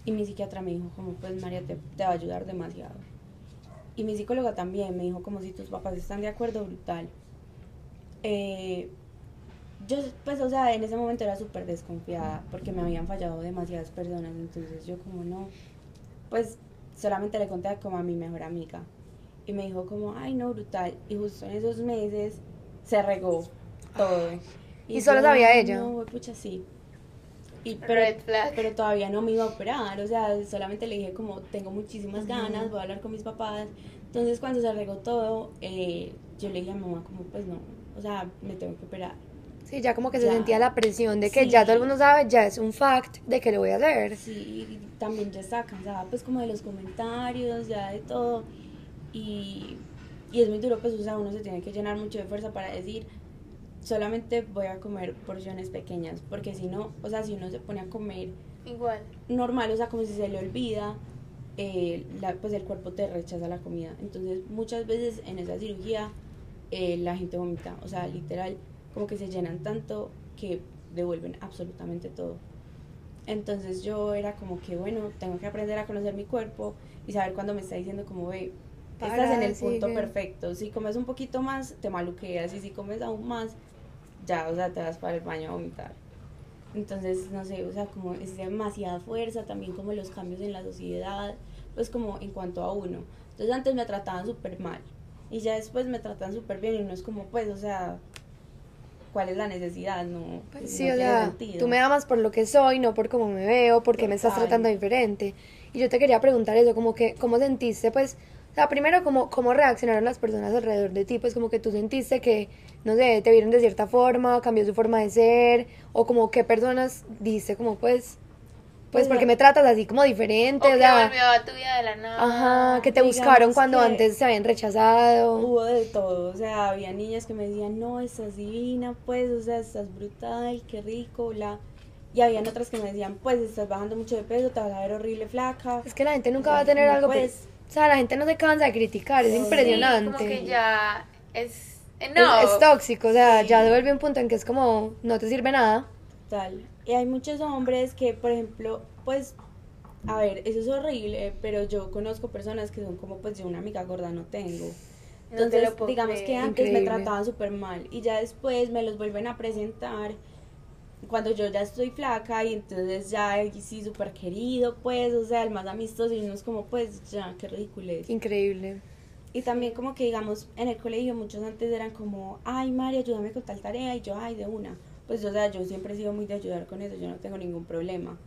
Y mi psiquiatra me dijo, como, pues María, te, te va a ayudar demasiado. Y mi psicóloga también me dijo, como, si tus papás están de acuerdo, brutal. Eh, yo, pues, o sea, en ese momento era súper desconfiada porque me habían fallado demasiadas personas. Entonces yo, como, no, pues solamente le conté como a mi mejor amiga. Y me dijo, como, ay, no, brutal. Y justo en esos meses se regó todo. ¿Y, solo sabía ella? No, pucha, sí. Y, pero, pero todavía no me iba a operar, o sea, solamente le dije como, tengo muchísimas ganas, voy a hablar con mis papás. Entonces cuando se regó todo, eh, yo le dije a mamá como, pues no, o sea, me tengo que operar. Sí, ya como que se sentía la presión de que ya todo el mundo sabe, ya es un fact de que lo voy a hacer. Sí, también ya está cansada pues como de los comentarios, ya de todo. Y, y es muy duro, pues, o sea, uno se tiene que llenar mucho de fuerza para decir, solamente voy a comer porciones pequeñas, porque si no, o sea, si uno se pone a comer igual normal, o sea, como si se le olvida, eh, la, pues el cuerpo te rechaza la comida. Entonces muchas veces en esa cirugía eh, la gente vomita, o sea, literal, como que se llenan tanto que devuelven absolutamente todo. Entonces yo era como que, bueno, tengo que aprender a conocer mi cuerpo y saber cuando me está diciendo como, ve, estás en el punto perfecto. Si comes un poquito más, te maluqueas y si comes aún más, ya, o sea, te vas para el baño a vomitar. Entonces, no sé, o sea, como es demasiada fuerza, también como los cambios en la sociedad, pues como en cuanto a uno. Entonces antes me trataban súper mal y ya después me tratan súper bien y no es como, pues, o sea, ¿cuál es la necesidad? No, pues sí, o sea, tú me amas por lo que soy, no por cómo me veo, porque me estás tratando diferente. Y yo te quería preguntar eso, como que, ¿cómo sentiste, pues, o sea, primero, ¿cómo, ¿cómo reaccionaron las personas alrededor de ti? Pues como que tú sentiste que, no sé, te vieron de cierta forma, cambió su forma de ser, o como qué personas dice, como pues, pues, porque me tratas así como diferente, o, o sea, volvió a tu vida de la nada. Ajá, que te buscaron cuando antes se habían rechazado. Hubo de todo, o sea, había niñas que me decían, no, estás divina, pues, o sea, estás brutal, qué rico, la... Y habían otras que me decían, pues, estás bajando mucho de peso, te vas a ver horrible flaca. Es que la gente nunca va a tener algo, pues, o sea, la gente no se cansa de criticar, es impresionante. como que ya es... No. Es, tóxico, o sea, ya devuelve un punto en que es como, no te sirve nada. Tal. Y hay muchos hombres que, por ejemplo, pues, a ver, eso es horrible, pero yo conozco personas que son como, pues, yo una amiga gorda no tengo. Entonces, digamos que antes me trataban súper mal y ya después me los vuelven a presentar cuando yo ya estoy flaca y entonces ya sí súper querido, pues, o sea, el más amistoso y uno es como, pues, ya, qué ridículo es. Increíble. Y también como que, digamos, en el colegio muchos antes eran como, ay, María, ayúdame con tal tarea y yo, ay, de una. Pues, o sea, yo siempre he sido muy de ayudar con eso, yo no tengo ningún problema.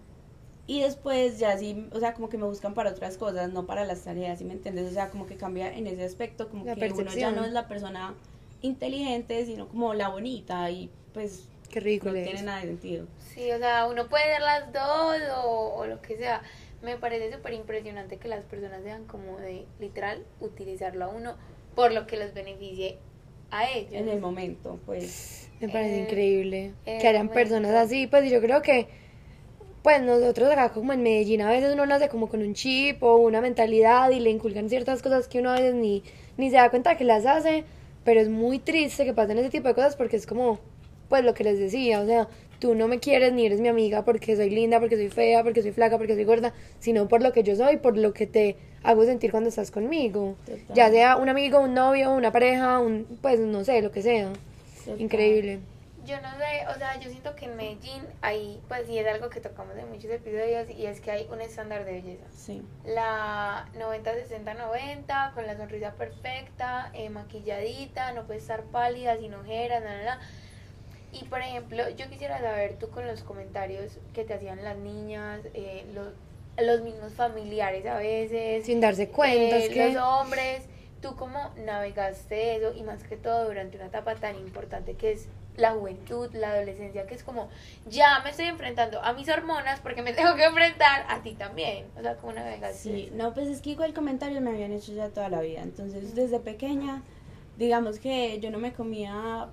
Y después ya sí, o sea, como que me buscan para otras cosas, no para las tareas, ¿sí me entiendes? O sea, como que cambia en ese aspecto, como que uno ya no es la persona inteligente, sino como la bonita y pues Qué rico. No tiene nada de sentido. Sí, o sea, uno puede ver las dos o, o lo que sea. Me parece súper impresionante que las personas sean como de literal utilizarlo a uno por lo que los beneficie a ellos. En el momento, pues. Me parece increíble que hayan personas así. Pues yo creo que, pues nosotros acá como en Medellín a veces uno nace como con un chip o una mentalidad y le inculcan ciertas cosas que uno a veces ni, ni se da cuenta que las hace. Pero es muy triste que pasen ese tipo de cosas porque es como pues lo que les decía, o sea, tú no me quieres ni eres mi amiga porque soy linda, porque soy fea, porque soy flaca, porque soy gorda, sino por lo que yo soy, por lo que te hago sentir cuando estás conmigo. Ya sea un amigo, un novio, una pareja, un pues no sé, lo que sea. Increíble. Yo no sé, o sea, yo siento que en Medellín hay, pues y es algo que tocamos en muchos episodios y es que hay un estándar de belleza. Sí. La 90-60-90 con la sonrisa perfecta, eh, maquilladita, no puede estar pálida, sin ojeras, nada, nada y por ejemplo, yo quisiera saber tú con los comentarios que te hacían las niñas, eh, los, los mismos familiares a veces. Sin darse cuenta. Eh, que... Los hombres, tú cómo navegaste eso y más que todo durante una etapa tan importante que es la juventud, la adolescencia, que es como, ya me estoy enfrentando a mis hormonas porque me tengo que enfrentar a ti también. O sea, ¿cómo navegaste Sí, no, pues es que igual comentarios me habían hecho ya toda la vida. Entonces, desde pequeña, digamos que yo no me comía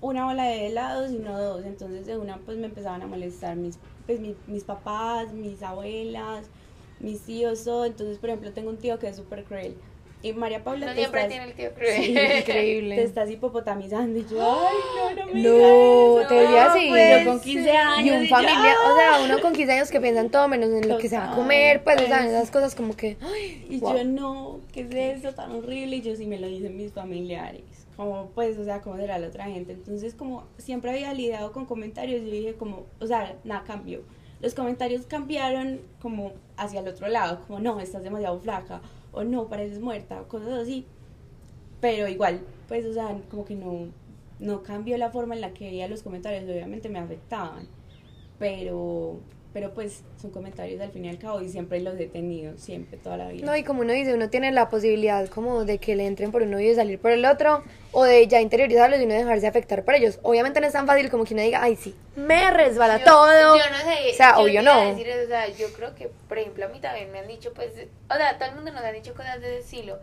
una bola de helados y no dos. Entonces de una pues me empezaban a molestar mis, pues, mis, papás, mis abuelas, mis tíos, todo. Entonces, por ejemplo, tengo un tío que es súper cruel. Y María Paula no, siempre tiene el tío cruel. increíble. Te estás hipopotamizando y yo, ay, no, no me No, te diría así. Pues, yo con 15 años. Y un familia, o sea, uno con 15 años que piensan todo menos en lo que se va a comer, pues, o sea, esas cosas como que. Ay, y yo no, ¿qué es eso tan horrible? Y yo sí me lo dicen mis familiares como pues, o sea, cómo será la otra gente. Entonces, como siempre había lidiado con comentarios, yo dije como, o sea, nada cambió. Los comentarios cambiaron como hacia el otro lado, como no, estás demasiado flaca, o no, pareces muerta, cosas así. Pero igual, pues, o sea, como que no, no cambió la forma en la que veía los comentarios, obviamente me afectaban. Pero, pero pues son comentarios al fin y al cabo y siempre los he tenido, siempre, toda la vida. No, y como uno dice, uno tiene la posibilidad como de que le entren por uno y de salir por el otro, o de ya interiorizarlos y no dejarse afectar por ellos. Obviamente no es tan fácil como que uno diga, ay, sí, me resbala todo. Yo no sé, o sea, obvio no. Decir, o sea, yo creo que, por ejemplo, a mí también me han dicho, pues, o sea, todo el mundo nos ha dicho cosas de ese estilo,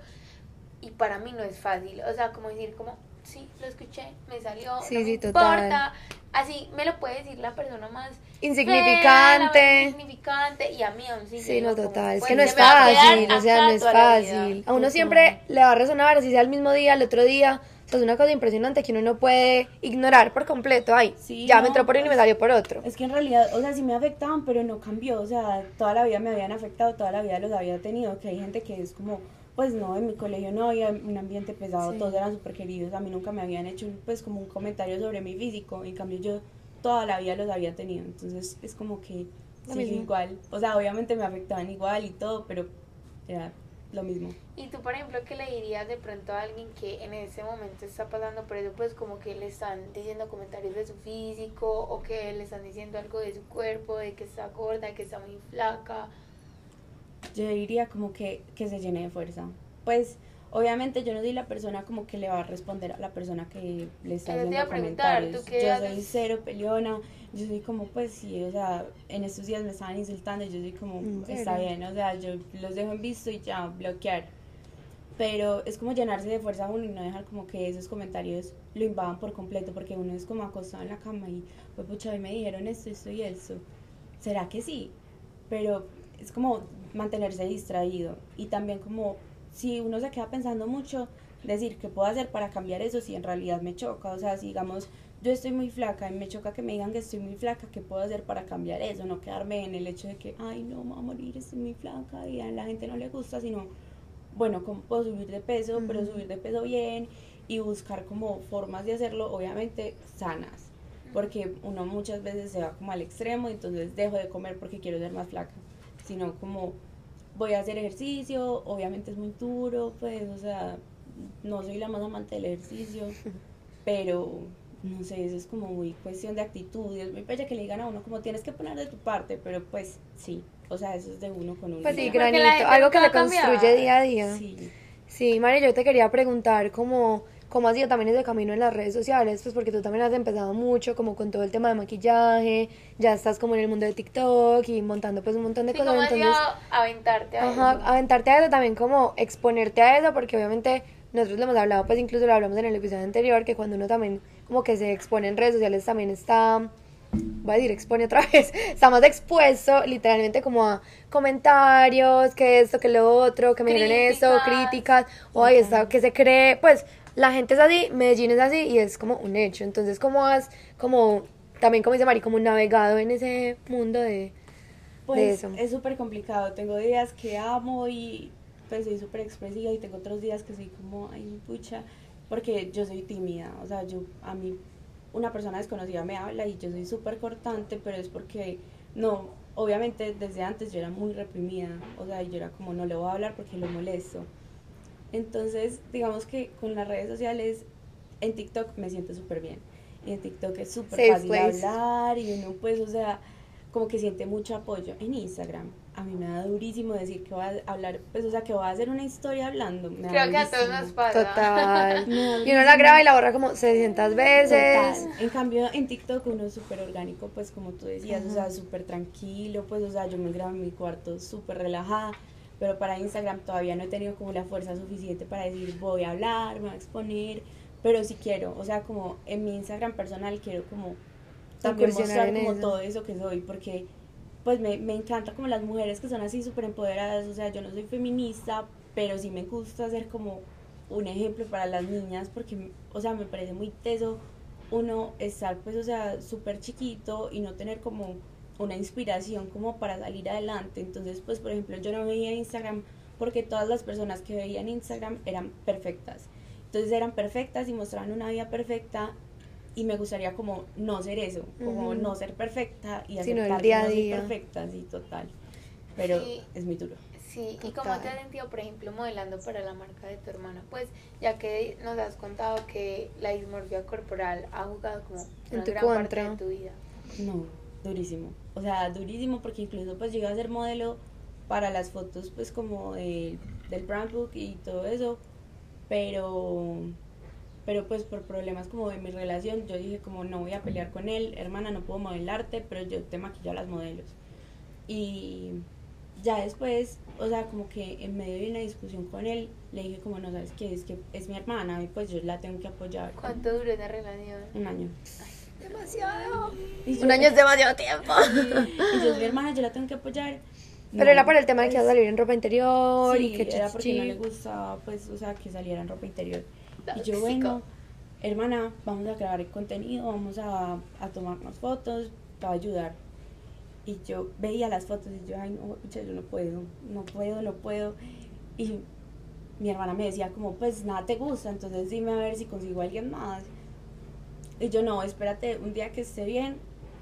y para mí no es fácil, o sea, como decir, como, sí, lo escuché, me salió, sí, no sí, me importa, así me lo puede decir la persona más Insignificante. fea, insignificante y a mí aún sí. Sí, no, como, total. Es pues, que no es fácil, o sea, no es fácil. A uno siempre le va a resonar, así sea el mismo día, el otro día. O sea, es una cosa impresionante que uno no puede ignorar por completo. Ay, Sí, ya no, me entró por uno y me pues, salió por otro. Es que en realidad, o sea, sí me afectaban, pero no cambió. O sea, toda la vida me habían afectado, toda la vida los había tenido. Que hay gente que es como, pues no, en mi colegio no había un ambiente pesado, Sí. todos eran súper queridos. A mí nunca me habían hecho, pues, como un comentario sobre mi físico. En cambio, yo toda la vida los había tenido. Entonces, es como que mismo. igual. O sea, obviamente me afectaban igual y todo, pero era lo mismo. Y tú, por ejemplo, ¿qué le dirías de pronto a alguien que en ese momento está pasando por eso? Pues como que le están diciendo comentarios de su físico o que le están diciendo algo de su cuerpo, de que está gorda, que está muy flaca. Yo diría como que, que se llene de fuerza. Pues obviamente yo no soy la persona como que le va a responder a la persona que le está iba haciendo comentarios. ¿tú qué Yo haces? soy cero peleona, yo soy como pues sí, o sea, en estos días me estaban insultando y yo soy como, ¿En está bien, o sea, yo los dejo en visto y ya, bloquear. Pero es como llenarse de fuerza a uno y no dejar como que esos comentarios lo invadan por completo, porque uno es como acostado en la cama y, pues pucha, hoy me dijeron esto, esto y esto. ¿Será que sí? Pero es como mantenerse distraído y también como si uno se queda pensando mucho, decir qué puedo hacer para cambiar eso si en realidad me choca, o sea, si digamos yo estoy muy flaca y me choca que me digan que estoy muy flaca, ¿qué puedo hacer para cambiar eso? No quedarme en el hecho de que, ay, no, me voy a morir, estoy muy flaca y a la gente no le gusta, sino, bueno, ¿cómo puedo subir de peso? Pero subir de peso bien y buscar como formas de hacerlo, obviamente, sanas. Porque uno muchas veces se va como al extremo y entonces dejo de comer porque quiero ser más flaca. Sino como voy a hacer ejercicio, obviamente es muy duro, pues, o sea, no soy la más amante del ejercicio, pero no sé, eso es como muy cuestión de actitud y es muy bella que le digan a uno como tienes que poner de tu parte, pero pues sí, o sea, eso es de uno con uno. Pues sí, granito, algo que cambiar. construye día a día. Sí. Sí, Mari, yo te quería preguntar cómo, cómo ha sido también ese camino en las redes sociales, pues porque tú también has empezado mucho como con todo el tema de maquillaje, ya estás como en el mundo de TikTok y montando pues un montón de Sí, cosas, ¿cómo has entonces... aventarte a Ajá, eso? aventarte a eso también como exponerte a eso, porque obviamente nosotros lo hemos hablado, pues incluso lo hablamos en el episodio anterior, que cuando uno también como que se expone en redes sociales también está, voy a decir expone otra vez, está más expuesto literalmente como a comentarios, que esto, que lo otro, que me dijeron esto, Críticas. críticas, o ahí está, que se cree, pues la gente es así, Medellín es así y es como un hecho, entonces como has, como, también como dice Mari, como navegado en ese mundo de... Pues eso. es súper complicado. Tengo días que amo y pues soy súper expresiva y tengo otros días que soy como, ay, pucha, porque yo soy tímida. O sea, yo, a mí, una persona desconocida me habla y yo soy súper cortante, pero es porque, no, obviamente desde antes yo era muy reprimida. O sea, yo era como, no le voy a hablar porque lo molesto. Entonces, digamos que con las redes sociales, en TikTok me siento súper bien. Y en TikTok es súper fácil place. hablar y uno pues, o sea, como que siente mucho apoyo. En Instagram, a mí me da durísimo decir que voy a hablar, pues, o sea, que voy a hacer una historia hablando. Me da Creo que a todos nos pasa. Total. Y uno la graba y la borra como 600 veces. Total. En cambio, en TikTok uno es súper orgánico, pues como tú decías, o sea, súper tranquilo, pues, o sea, yo me grabo en mi cuarto súper relajada, pero para Instagram todavía no he tenido como la fuerza suficiente para decir voy a hablar, me voy a exponer, pero sí quiero, o sea, como en mi Instagram personal quiero como también mostrar como eso. todo eso que soy, porque pues me, me encanta como las mujeres que son así súper empoderadas, o sea, yo no soy feminista, pero sí me gusta ser como un ejemplo para las niñas, porque, o sea, me parece muy teso uno estar, pues, o sea, súper chiquito y no tener como una inspiración como para salir adelante. Entonces, pues, por ejemplo, yo no veía Instagram porque todas las personas que veían Instagram eran perfectas. Entonces eran perfectas y mostraban una vida perfecta y me gustaría como no ser eso, como no ser perfecta y Sino el aceptar día que a no soy día. perfecta, sí, total. Pero Sí. es muy duro. Sí, ¿y cómo te has sentido, por ejemplo, modelando para la marca de tu hermana? Pues, ya que nos has contado que la dismorfia corporal ha jugado como En una tu gran parte contra. de tu vida. No, durísimo. O sea, durísimo porque incluso pues llegué a ser modelo para las fotos pues como de- del brand book y todo eso, pero pero pues por problemas como de mi relación yo dije como no voy a pelear con él, hermana no puedo modelarte, pero yo te maquillo a las modelos. Y ya después, o sea, como que en medio de una discusión con él, le dije como no sabes qué, es que es mi hermana y pues yo la tengo que apoyar. ¿Cuánto duró esa relación? Un año. Demasiado. Yo- Un año es demasiado tiempo. Y yo soy hermana, yo la tengo que apoyar. Pero No, era por el tema de que iba a salir en ropa interior Sí, y que era porque no le gustaba, pues, o sea, que saliera en ropa interior. Y yo, bueno, hermana, vamos a grabar el contenido, vamos a, a tomarnos fotos, te va a ayudar. Y yo veía las fotos y yo, ay, no, pucha, yo no puedo, no puedo, no puedo. Y mi hermana me decía como, pues, nada te gusta, entonces dime a ver si consigo a alguien más. Y yo, no, espérate un día que esté bien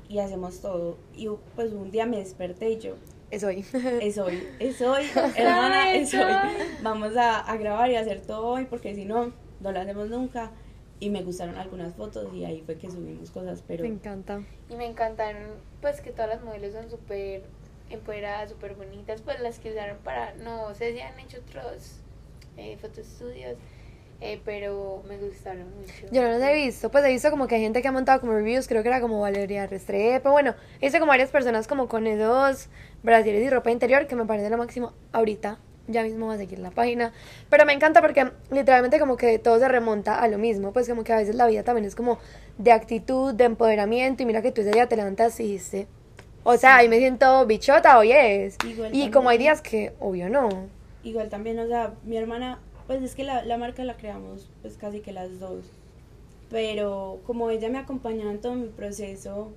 y hacemos todo. Y pues un día me desperté y yo, Es hoy. es hoy, es hoy, hermana, es hoy. Vamos a, a grabar y a hacer todo hoy porque si no, no lo hacemos nunca. Y me gustaron algunas fotos y ahí fue que subimos cosas, pero Me encanta. Y me encantaron, pues que todas las modelos son súper empoderadas, súper bonitas, pues las que usaron para, no sé si han hecho otros eh, fotoestudios, eh, pero me gustaron mucho. Yo no los he visto, pues he visto como que hay gente que ha montado como reviews, creo que era como Valeria Restrepo, bueno, he visto como varias personas como con esos brasieres y ropa interior que me parece lo máximo ahorita, ya mismo va a seguir la página, pero me encanta porque literalmente como que todo se remonta a lo mismo, pues como que a veces la vida también es como de actitud, de empoderamiento y mira que tú ese día te levantas y dijiste, o sea, ahí me siento bichota, hoy es, Igual y como hay días que obvio no, igual también, o sea, mi hermana, pues es que la, la marca la creamos pues casi que las dos. Pero como ella me acompañaba en todo mi proceso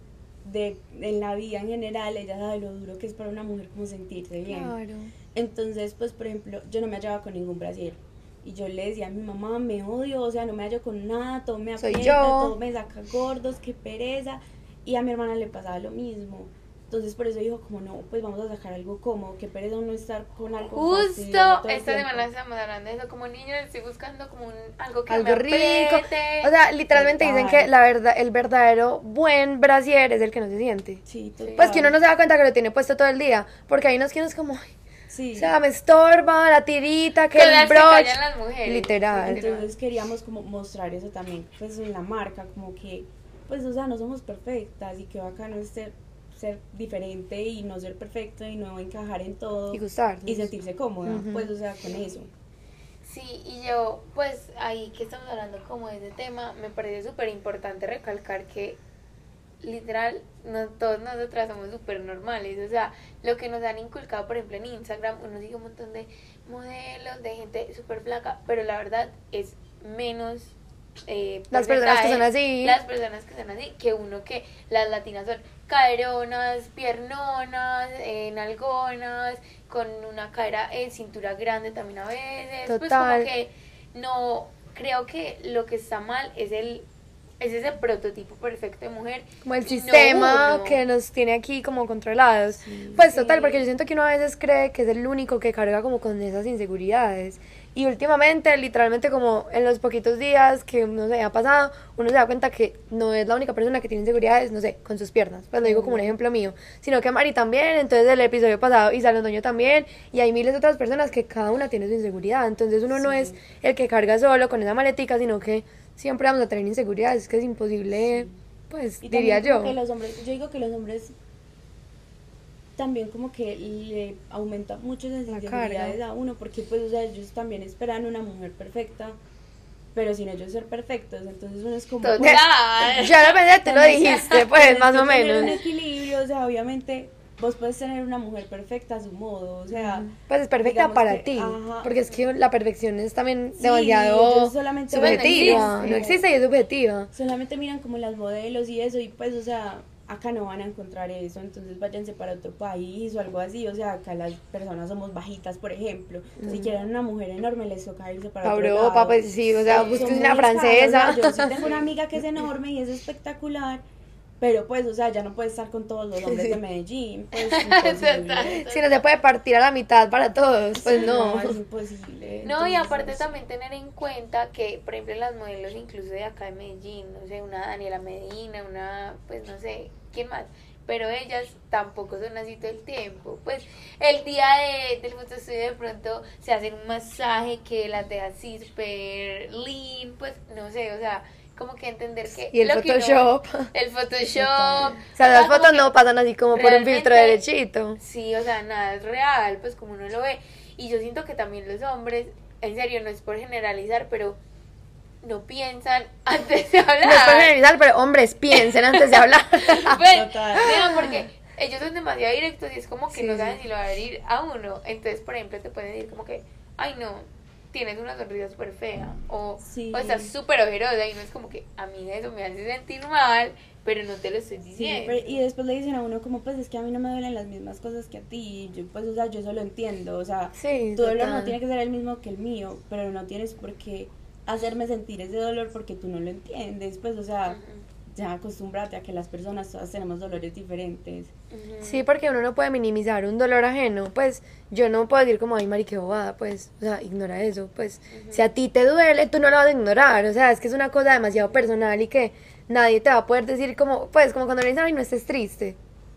de en la vida en general, ella sabe lo duro que es para una mujer como sentirse bien. claro, Entonces, pues, por ejemplo, yo no me hallaba con ningún brasier. Y yo le decía a mi mamá, me odio, o sea, no me hallo con nada, todo me aprieta, todo me saca gordos, qué pereza. Y a mi hermana le pasaba lo mismo. Entonces, por eso dijo, como no, pues vamos a sacar algo cómodo, qué pereza no estar con algo Justo esta semana estamos hablando de eso, como niño estoy buscando como un, algo que algo me rico. O sea, literalmente dicen que la verdad, el verdadero buen brasier es el que no se siente. Sí, total. Pues que uno no se da cuenta que lo tiene puesto todo el día, porque hay unos que uno es como, Sí. o sea, me estorba la tirita, que Con el las que broche. las mujeres. Literal. Entonces queríamos como mostrar eso también, pues en la marca, como que, pues, o sea, no somos perfectas y que bacano es ser, diferente y no ser perfecto y no encajar en todo Y gustarnos. y sentirse cómoda, pues, o sea, con eso. Sí, y yo, pues ahí que estamos hablando como de ese tema, me parece súper importante recalcar que literal, no, todos nosotras somos súper normales, o sea, lo que nos han inculcado, por ejemplo, en Instagram, uno sigue un montón de modelos, de gente súper flaca, pero la verdad es menos... eh, Las personas que son así. Las personas que son así, que uno que las latinas son caderonas, piernonas, eh, nalgonas, con una cadera, eh, cintura grande también a veces. Pues como que no, creo que lo que está mal es el es ese prototipo perfecto de mujer. Como el no sistema que nos tiene aquí como controlados. Pues total, porque yo siento que uno a veces cree que es el único que carga como con esas inseguridades. Y últimamente, literalmente como en los poquitos días que no sé, ha pasado, uno se da cuenta que no es la única persona que tiene inseguridades, no sé, con sus piernas. Pues lo digo como un ejemplo mío. Sino que Mari también, entonces el episodio pasado, y Salondoño también, y hay miles de otras personas que cada una tiene su inseguridad. Entonces uno no es el que carga solo con esa maletica, sino que siempre vamos a tener inseguridades. Es que es imposible, pues Y diría yo. como que los hombres, yo digo que los hombres también como que le aumenta mucho esas La inseguridades a uno, porque pues, o sea, ellos también esperan una mujer perfecta, pero sin ellos ser perfectos, entonces uno es como... Pues, Ya lo pensé, tú lo dijiste, pues, más o tener un menos. equilibrio, o sea, obviamente vos puedes tener una mujer perfecta a su modo, o sea... Pues es perfecta para que- ti, ajá. porque es que la perfección es también Sí, demasiado solamente subjetiva, no existe y es subjetiva. Solamente miran como las modelos y eso, y pues, o sea, acá no van a encontrar eso, entonces váyanse para otro país o algo así, o sea, acá las personas somos bajitas, por ejemplo, si quieren una mujer enorme les toca irse para Pa' otro Europa, pues sí, o sea, muy una francesa. o sea, yo sí tengo una amiga que es enorme y es espectacular, pero pues, o sea, ya no puede estar con todos los hombres de Medellín, pues. Si no se puede partir a la mitad para todos, pues no. es imposible. No, y aparte también tener en cuenta que, por ejemplo, las modelos incluso de acá de Medellín, no sé, una Daniela Medina, una, pues no sé, ¿quién más? Pero ellas tampoco son así todo el tiempo. Pues el día de, del fotoestudio de pronto se hacen un masaje que las deja así súper lean, pues no sé, o sea, como que entender que... Y el lo que uno- Photoshop. el Photoshop. O sea, las fotos no pasan así como por un filtro derechito. Sí, o sea, nada es real, pues como uno lo ve. Y yo siento que también los hombres, en serio, no es por generalizar, pero no piensan antes de hablar. No es por generalizar, pero hombres, piensen antes de hablar. Pues, Total. vean, porque ellos son demasiado directos y es como que Sí, no saben sí. si lo van a ir a uno. Entonces, por ejemplo, te pueden decir como que, ay no, tienes una sonrisa súper fea. O, Sí. o estás súper ojerosa y no es como que a mí eso me hace sentir mal, pero no te lo estoy Sí, diciendo. pero- y después le dicen a uno como pues es que a mí no me duelen las mismas cosas que a ti, yo pues o sea, yo eso lo entiendo, o sea, Sí, tu dolor no tiene que ser el mismo que el mío, pero no tienes por qué hacerme sentir ese dolor porque tú no lo entiendes, pues o sea, Ujú, ya acostúmbrate a que las personas todas tenemos dolores diferentes. Sí, porque uno no puede minimizar un dolor ajeno, pues yo no puedo decir como, ay, Mari, qué bobada, pues, o sea, ignora eso, pues, si a ti te duele, tú no lo vas a ignorar, o sea, es que es una cosa demasiado personal y que nadie te va a poder decir como, pues, como cuando le dicen, ay, no estés triste,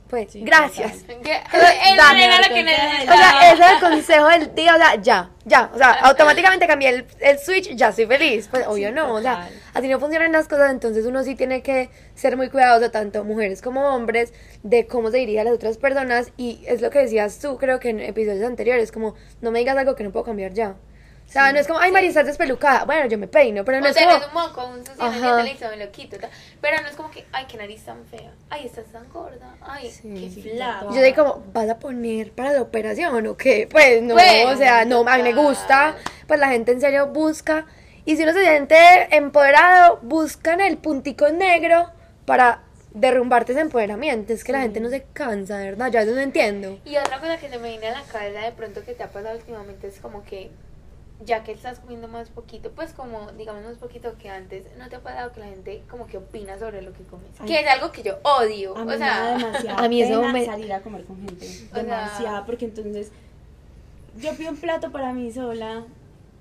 pues, Sí, gracias. total. Que- Dame consejo. O necesitaba. sea, ese es el consejo del día, o sea, ya, ya, o sea, automáticamente cambié el, el switch, ya soy feliz, pues obvio Sí, no, o sea, así no funcionan las cosas, entonces uno sí tiene que ser muy cuidadoso, tanto mujeres como hombres, de cómo se dirige a las otras personas, y es lo que decías tú, creo que en episodios anteriores, como, no me digas algo que no puedo cambiar ya. O sea, no es como, ay, María, estás despelucada. Bueno, yo me peino, pero no o es como... un moco, un sucio en el me lo quito. ta. Pero no es como que, ay, qué nariz tan fea. Ay, estás tan gorda. Ay, Sí, qué flaca. Yo soy como, ¿vas a poner para la operación o qué? Pues no, Bueno, o sea, no, a mí me gusta, pues la gente en serio busca, y si uno se siente empoderado, buscan el puntico negro para derrumbarte ese empoderamiento, es que la gente no se cansa, ¿verdad? Yo a veces no entiendo. Y otra cosa que se me viene a la cabeza de pronto que te ha pasado últimamente es como que ya que estás comiendo más poquito, pues como digamos más poquito que antes, ¿no te ha pasado que la gente como que opina sobre lo que comes? Ay. Que es algo que yo odio. A mí o me da sea, demasiada a mí eso pena me- salir a comer con gente, O sea- demasiada, porque entonces yo pido un plato para mí sola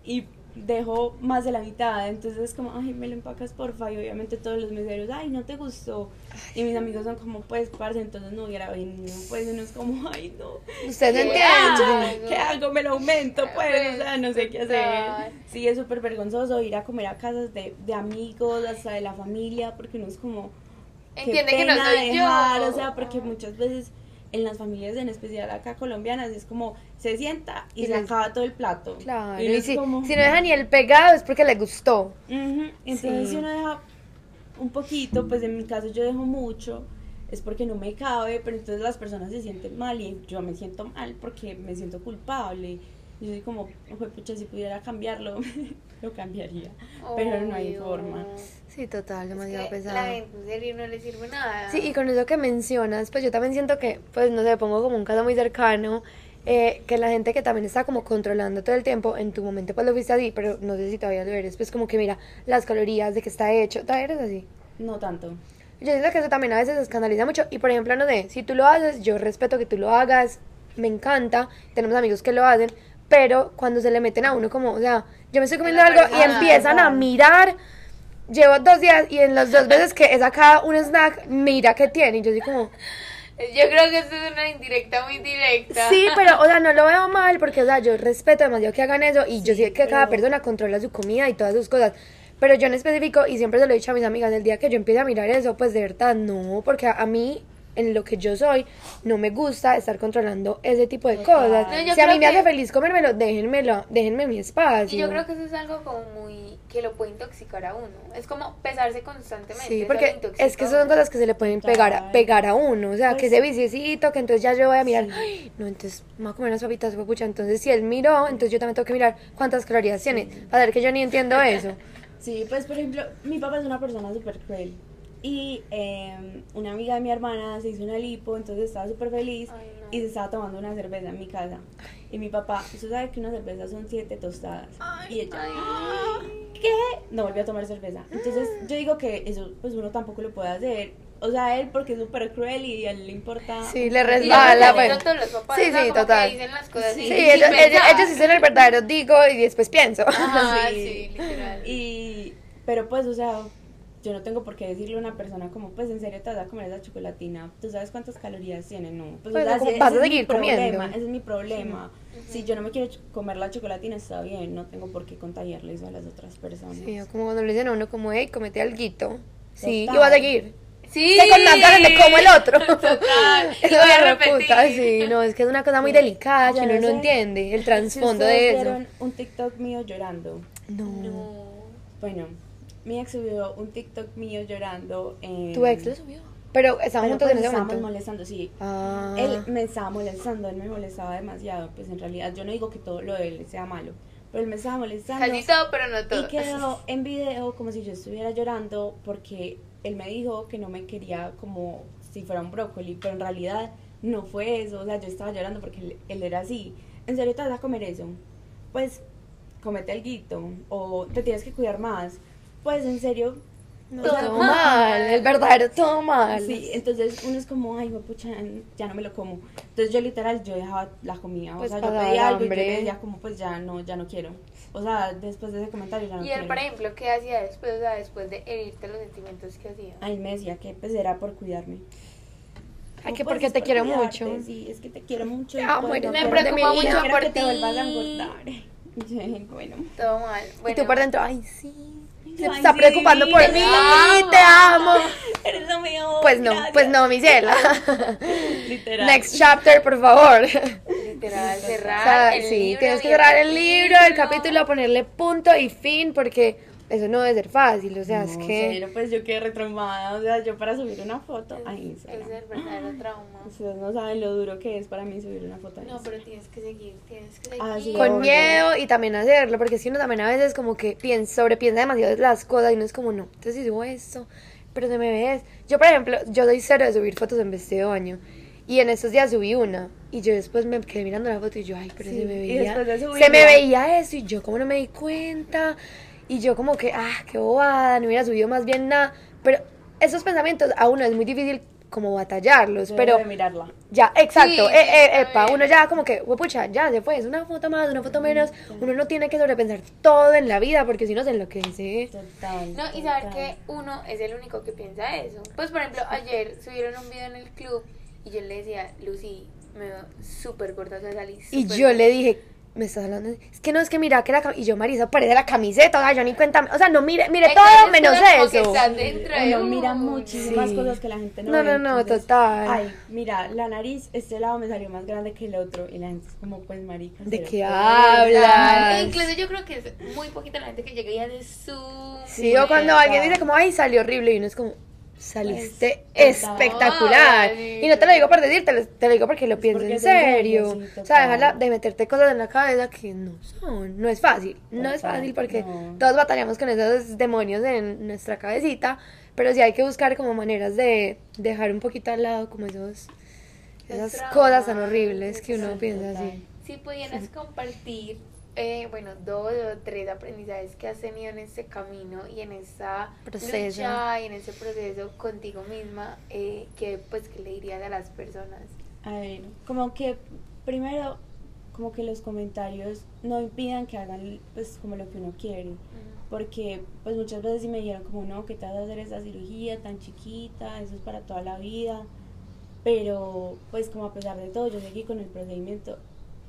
y dejo más de la mitad, entonces es como, ay, me lo empacas porfa, y obviamente todos los meseros, ay, no te gustó, y mis amigos son como, pues, parce, entonces no hubiera venido, pues, uno es como, ay, no, Ustedes no ¿Qué entienden. hago? ¿qué hago? Me lo aumento, pues, o sea, no sé qué hacer. Sí, es súper vergonzoso ir a comer a casas de, de amigos, hasta de la familia, porque uno es como, entiende que no soy dejar, yo. O sea, porque muchas veces en las familias, en especial acá colombianas, es como se sienta y, Y se les- acaba todo el plato. Claro, Y si, como- si no deja ni el pegado es porque le gustó. Entonces, Sí. si uno deja un poquito, pues en mi caso yo dejo mucho, es porque no me cabe, pero entonces las personas se sienten mal y yo me siento mal porque me siento culpable. Y yo soy como, ojo, pucha, si pudiera cambiarlo, lo cambiaría. Pero no hay forma. Sí, total, Es demasiado que pesado. La gente en serio no le sirve nada. Sí, y con eso que mencionas, pues yo también siento que, pues no sé, pongo como un caso muy cercano, eh, que la gente que también está como controlando todo el tiempo, en tu momento pues lo fuiste así, pero no sé si todavía lo eres, pues como que mira las calorías, de que está hecho, todavía eres así. No tanto. Yo siento que eso también a veces escandaliza mucho, y por ejemplo, no sé, si tú lo haces, yo respeto que tú lo hagas, me encanta, tenemos amigos que lo hacen, pero cuando se le meten a uno como, o sea, yo me estoy comiendo algo y empiezan a mirar Llevo dos días y en las dos veces que he sacado un snack, mira qué tiene. Y yo soy como, Yo creo que esto es una indirecta muy directa. sí, pero, o sea, no lo veo mal porque, o sea, yo respeto demasiado que hagan eso y yo sé que cada pero- persona controla su comida y todas sus cosas. Pero yo en específico, y siempre se lo he dicho a mis amigas, el día que yo empiece a mirar eso, pues de verdad no, porque a, a mí, en lo que yo soy, no me gusta estar controlando ese tipo de cosas. No, si a mí me hace feliz comérmelo, déjenmelo, déjenme mi espacio. Y yo creo que eso es algo como muy que lo puede intoxicar a uno. Es como pesarse constantemente. Sí, porque es que son cosas que se le pueden pegar a, pegar a uno. O sea, que Pues- ese viciecito, que entonces ya yo voy a mirar, "Ay, no, entonces me voy a comer unas papitas, pucha. Entonces, si él miró, entonces yo también tengo que mirar cuántas calorías tiene. Para ver que yo ni entiendo eso. Sí, pues por ejemplo, mi papá es una persona súper cruel. Y eh, una amiga de mi hermana se hizo una lipo, entonces estaba súper feliz Ay, no. y se estaba tomando una cerveza en mi casa. Y mi papá, usted sabe que una cerveza son siete tostadas. y ella, Ay. ¿qué? No volvió a tomar cerveza. Entonces yo digo que eso pues uno tampoco lo puede hacer. O sea, él porque es súper cruel y a él le importa. Sí, le resbala, pues. Sí, sí, que total. dicen las cosas Sí, sin- ellos, ellos, pensar. ellos dicen el verdadero digo y después pienso. Ajá, Sí. sí, literal. Y, pero pues, o sea, yo no tengo por qué decirle a una persona como, pues, en serio te vas a comer esa chocolatina. ¿Tú sabes cuántas calorías tiene? No. Pues, Pues, o sea, como ese- vas a ese es mi seguir problema, comiendo. Ese es mi problema. Si yo no me quiero comer la chocolatina, está bien. No tengo por qué contagiarle eso a las otras personas. Sí, como cuando le dicen a uno como, hey, comete alguito. Sí, Total. y va a seguir. Sí. Que con las ganas me como el otro. Total. Eso me sí, no, es que es una cosa muy delicada que uno no entiende el trasfondo de eso. un TikTok mío llorando. No. No. Bueno, mi ex subió un TikTok mío llorando. En... ¿Tu ex lo subió? Pero estaban juntos pues en ese estábamos momento. molestando, sí. Ah. Él me estaba molestando, él me molestaba demasiado. Pues en realidad yo no digo que todo lo de él sea malo, pero él me estaba molestando. Casi todo, pero no todo. Y quedó en video como si yo estuviera llorando porque él me dijo que no me quería como si fuera un brócoli, pero en realidad no fue eso. O sea, yo estaba llorando porque él, él era así. ¿En serio te vas a comer eso? Pues comete el guito o te tienes que cuidar más. Pues en serio. No, o sea, todo mal, el verdadero todo mal. Sí, entonces uno es como, ay, pucha, ya no me lo como. Entonces yo literal, yo dejaba la comida. Pues o sea, yo pedía algo y yo decía como, pues ya no, ya no quiero. O sea, después de ese comentario ya no Y quiero. él, por ejemplo, ¿qué hacía después? O sea, después de herirte los sentimientos que hacía. Ay, me decía que pues era por cuidarme. Ay, Como, que pues, porque es te por quiero cuidarte, mucho. Sí, es que te quiero mucho. Te y, amo, pues, eres no la quiero- mujer de preocupa mucho por que te ti. vuelvas a engordar. Y yo, bueno. Todo mal. Y Bueno, tú por dentro, ay, sí. Se Ay, está sí, preocupando por mí, amo. te amo. Eres lo mejor. Pues no, gracias. pues no, Michela. Literal. Next chapter, por favor. Literal, O cerrar sea, el sí, libro tienes que cerrar el libro, el capítulo, ponerle punto y fin, porque eso no debe ser fácil. O sea, es que. cero, pues yo quedé retraumada. O sea, yo para subir una foto a Es Instagram. el verdadero trauma. Ustedes no saben lo duro que es para mí subir una foto a No, pero tienes que seguir, tienes que seguir. Ah, sí, Con miedo y también hacerlo, porque si uno también a veces como que piensa, sobrepiensa demasiado las cosas y uno es como, no, entonces si subo esto, pero se me ves. Yo, por ejemplo, yo doy cero de subir fotos en vestido de baño. Y en estos días subí una. Y yo después me quedé mirando la foto y yo, ay, pero Sí, se me y veía. después de Se subirla- me veía eso y yo como no me di cuenta. Y yo como que, ah, qué bobada, no hubiera subido más bien nada. Pero esos pensamientos a uno es muy difícil como batallarlos. Yo pero de mirarla. ya, exacto. Sí, eh, eh, epa, uno ya como que, pucha, ya se fue, es una foto más, una foto menos. Uno no tiene que sobrepensar todo en la vida porque si no se enloquece. Total. No, y saber total. que uno es el único que piensa eso. Pues, por ejemplo, ayer subieron un video en el club y yo le decía, Lucy, me veo súper gorda, o sea, salí Y yo gorda". le dije, me estás hablando, de- es que no, es que mira que la cam-". y yo, Marisa, parece la camiseta, o sea, yo ni cuenta, o sea, no mire, mire todo menos eso. están dentro de Uno mira uno. muchísimas Sí. cosas que la gente no No, ve, no, no, entonces, total. Ay, mira, la nariz, este lado me salió más grande que el otro. Y la gente es como, pues, marica. ¿De qué hablas? E incluso yo creo que es muy poquita la gente que llega y hace su. Sí, o cuando alguien dice como, ay, salió horrible, y uno es como, saliste Pues, espectacular. Y no te lo digo por decir, te lo, te lo digo porque lo pienso porque en serio. o sea, dejarla de meterte cosas en la cabeza que no son. No es fácil. No es fácil porque no. todos batallamos con esos demonios en nuestra cabecita. Pero sí hay que buscar como maneras de dejar un poquito al lado como esos esas cosas tan horribles que uno piensa así. Si pudieras compartir, eh, bueno, dos o tres aprendizajes que has tenido en este camino y en esta Proceso. lucha y en este proceso contigo misma, eh, que pues que le dirías a las personas? A ver, como que primero, como que los comentarios no impidan que hagan pues como lo que uno quiere. Porque pues muchas veces sí me dijeron como no, que te vas a hacer esa cirugía tan chiquita, eso es para toda la vida. Pero pues como a pesar de todo yo seguí con el procedimiento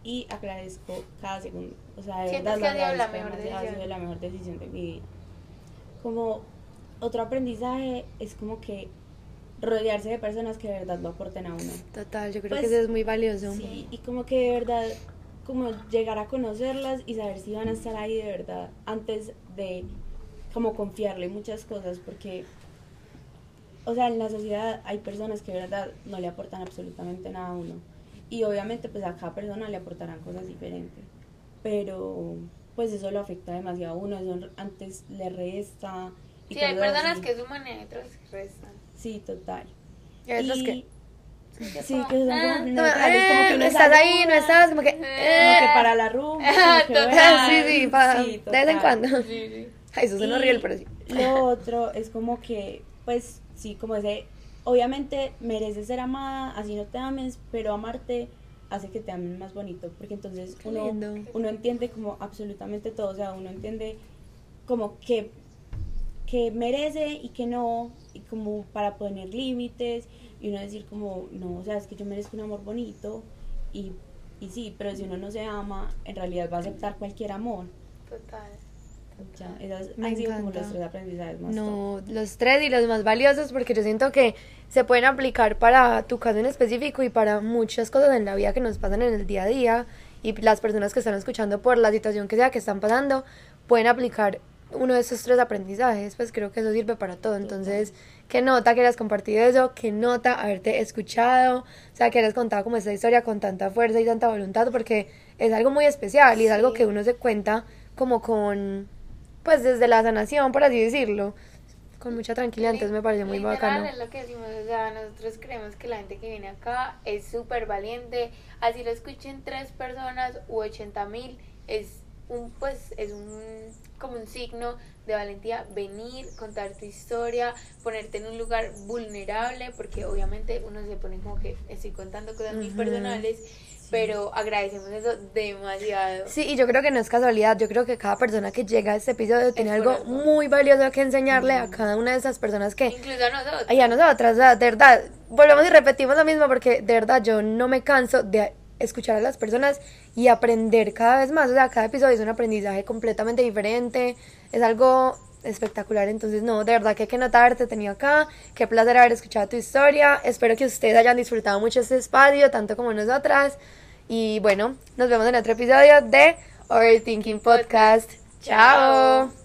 y agradezco cada segundo. O sea, de ¿Sientes verdad que lo ha sido la agradezco mejor demasiado, ha decisión? sido la mejor decisión de mi vida. Como otro aprendizaje es como que rodearse de personas que de verdad lo aporten a uno. Total, yo creo Pues, que eso es muy valioso. Sí, y como que de verdad, como llegar a conocerlas y saber si van a estar ahí de verdad, antes de como confiarle muchas cosas, porque, o sea, en la sociedad hay personas que de verdad no le aportan absolutamente nada a uno. Y obviamente pues a cada persona le aportarán cosas diferentes, pero pues eso lo afecta demasiado a uno, eso antes le resta. y Sí, hay personas así. que suman y otras que restan. Sí, total. Y Y- que- Sí, que son Ah, como neutrales, como eh, que uno estás ahí, no estás, como que... Como eh. que para la rumba. Que total. sí, sí, pa- sí, de vez en total. cuando. Sí, sí. Ay, eso suena horrible, pero sí. Lo otro es como que, pues, sí, como ese, obviamente mereces ser amada, así no te ames, pero amarte hace que te amen más bonito, porque entonces uno, uno entiende como absolutamente todo, o sea, uno entiende como que, que merece y que no, y como para poner límites, y uno decir como, no, o sea, es que yo merezco un amor bonito, y, y sí, pero si uno no se ama, en realidad va a aceptar cualquier amor. Total. Ya, Me han sido como encanta. los tres aprendizajes más top. No, los tres y los más valiosos porque yo siento que se pueden aplicar para tu caso en específico y para muchas cosas en la vida que nos pasan en el día a día y las personas que están escuchando por la situación que sea que están pasando pueden aplicar uno de esos tres aprendizajes, pues creo que eso sirve para todo. Entonces, qué nota que hayas compartido eso, qué nota haberte escuchado, o sea, que hayas contado como esta historia con tanta fuerza y tanta voluntad, porque es algo muy especial y es algo que uno se cuenta como con, pues desde la sanación, por así decirlo, con mucha tranquilidad, entonces me parece muy Literal, bacano. Es lo que decimos, o sea, nosotros creemos que la gente que viene acá es súper valiente, así lo escuchen tres personas u ochenta mil, es un, pues, es un, como un signo de valentía venir, contar tu historia, ponerte en un lugar vulnerable, porque obviamente uno se pone como que estoy contando cosas muy personales, pero agradecemos eso demasiado. Sí, y yo creo que no es casualidad, yo creo que cada persona que llega a este episodio tiene algo muy valioso que enseñarle a cada una de esas personas que Incluso a nosotros. y a nosotras, de verdad, volvemos y repetimos lo mismo porque de verdad yo no me canso de escuchar a las personas y aprender cada vez más, o sea, cada episodio es un aprendizaje completamente diferente, es algo espectacular, entonces no, de verdad que qué nota haberte tenido acá, qué placer haber escuchado tu historia, espero que ustedes hayan disfrutado mucho este espacio, tanto como nosotras, y bueno, nos vemos en otro episodio de Overthinking Podcast, chao.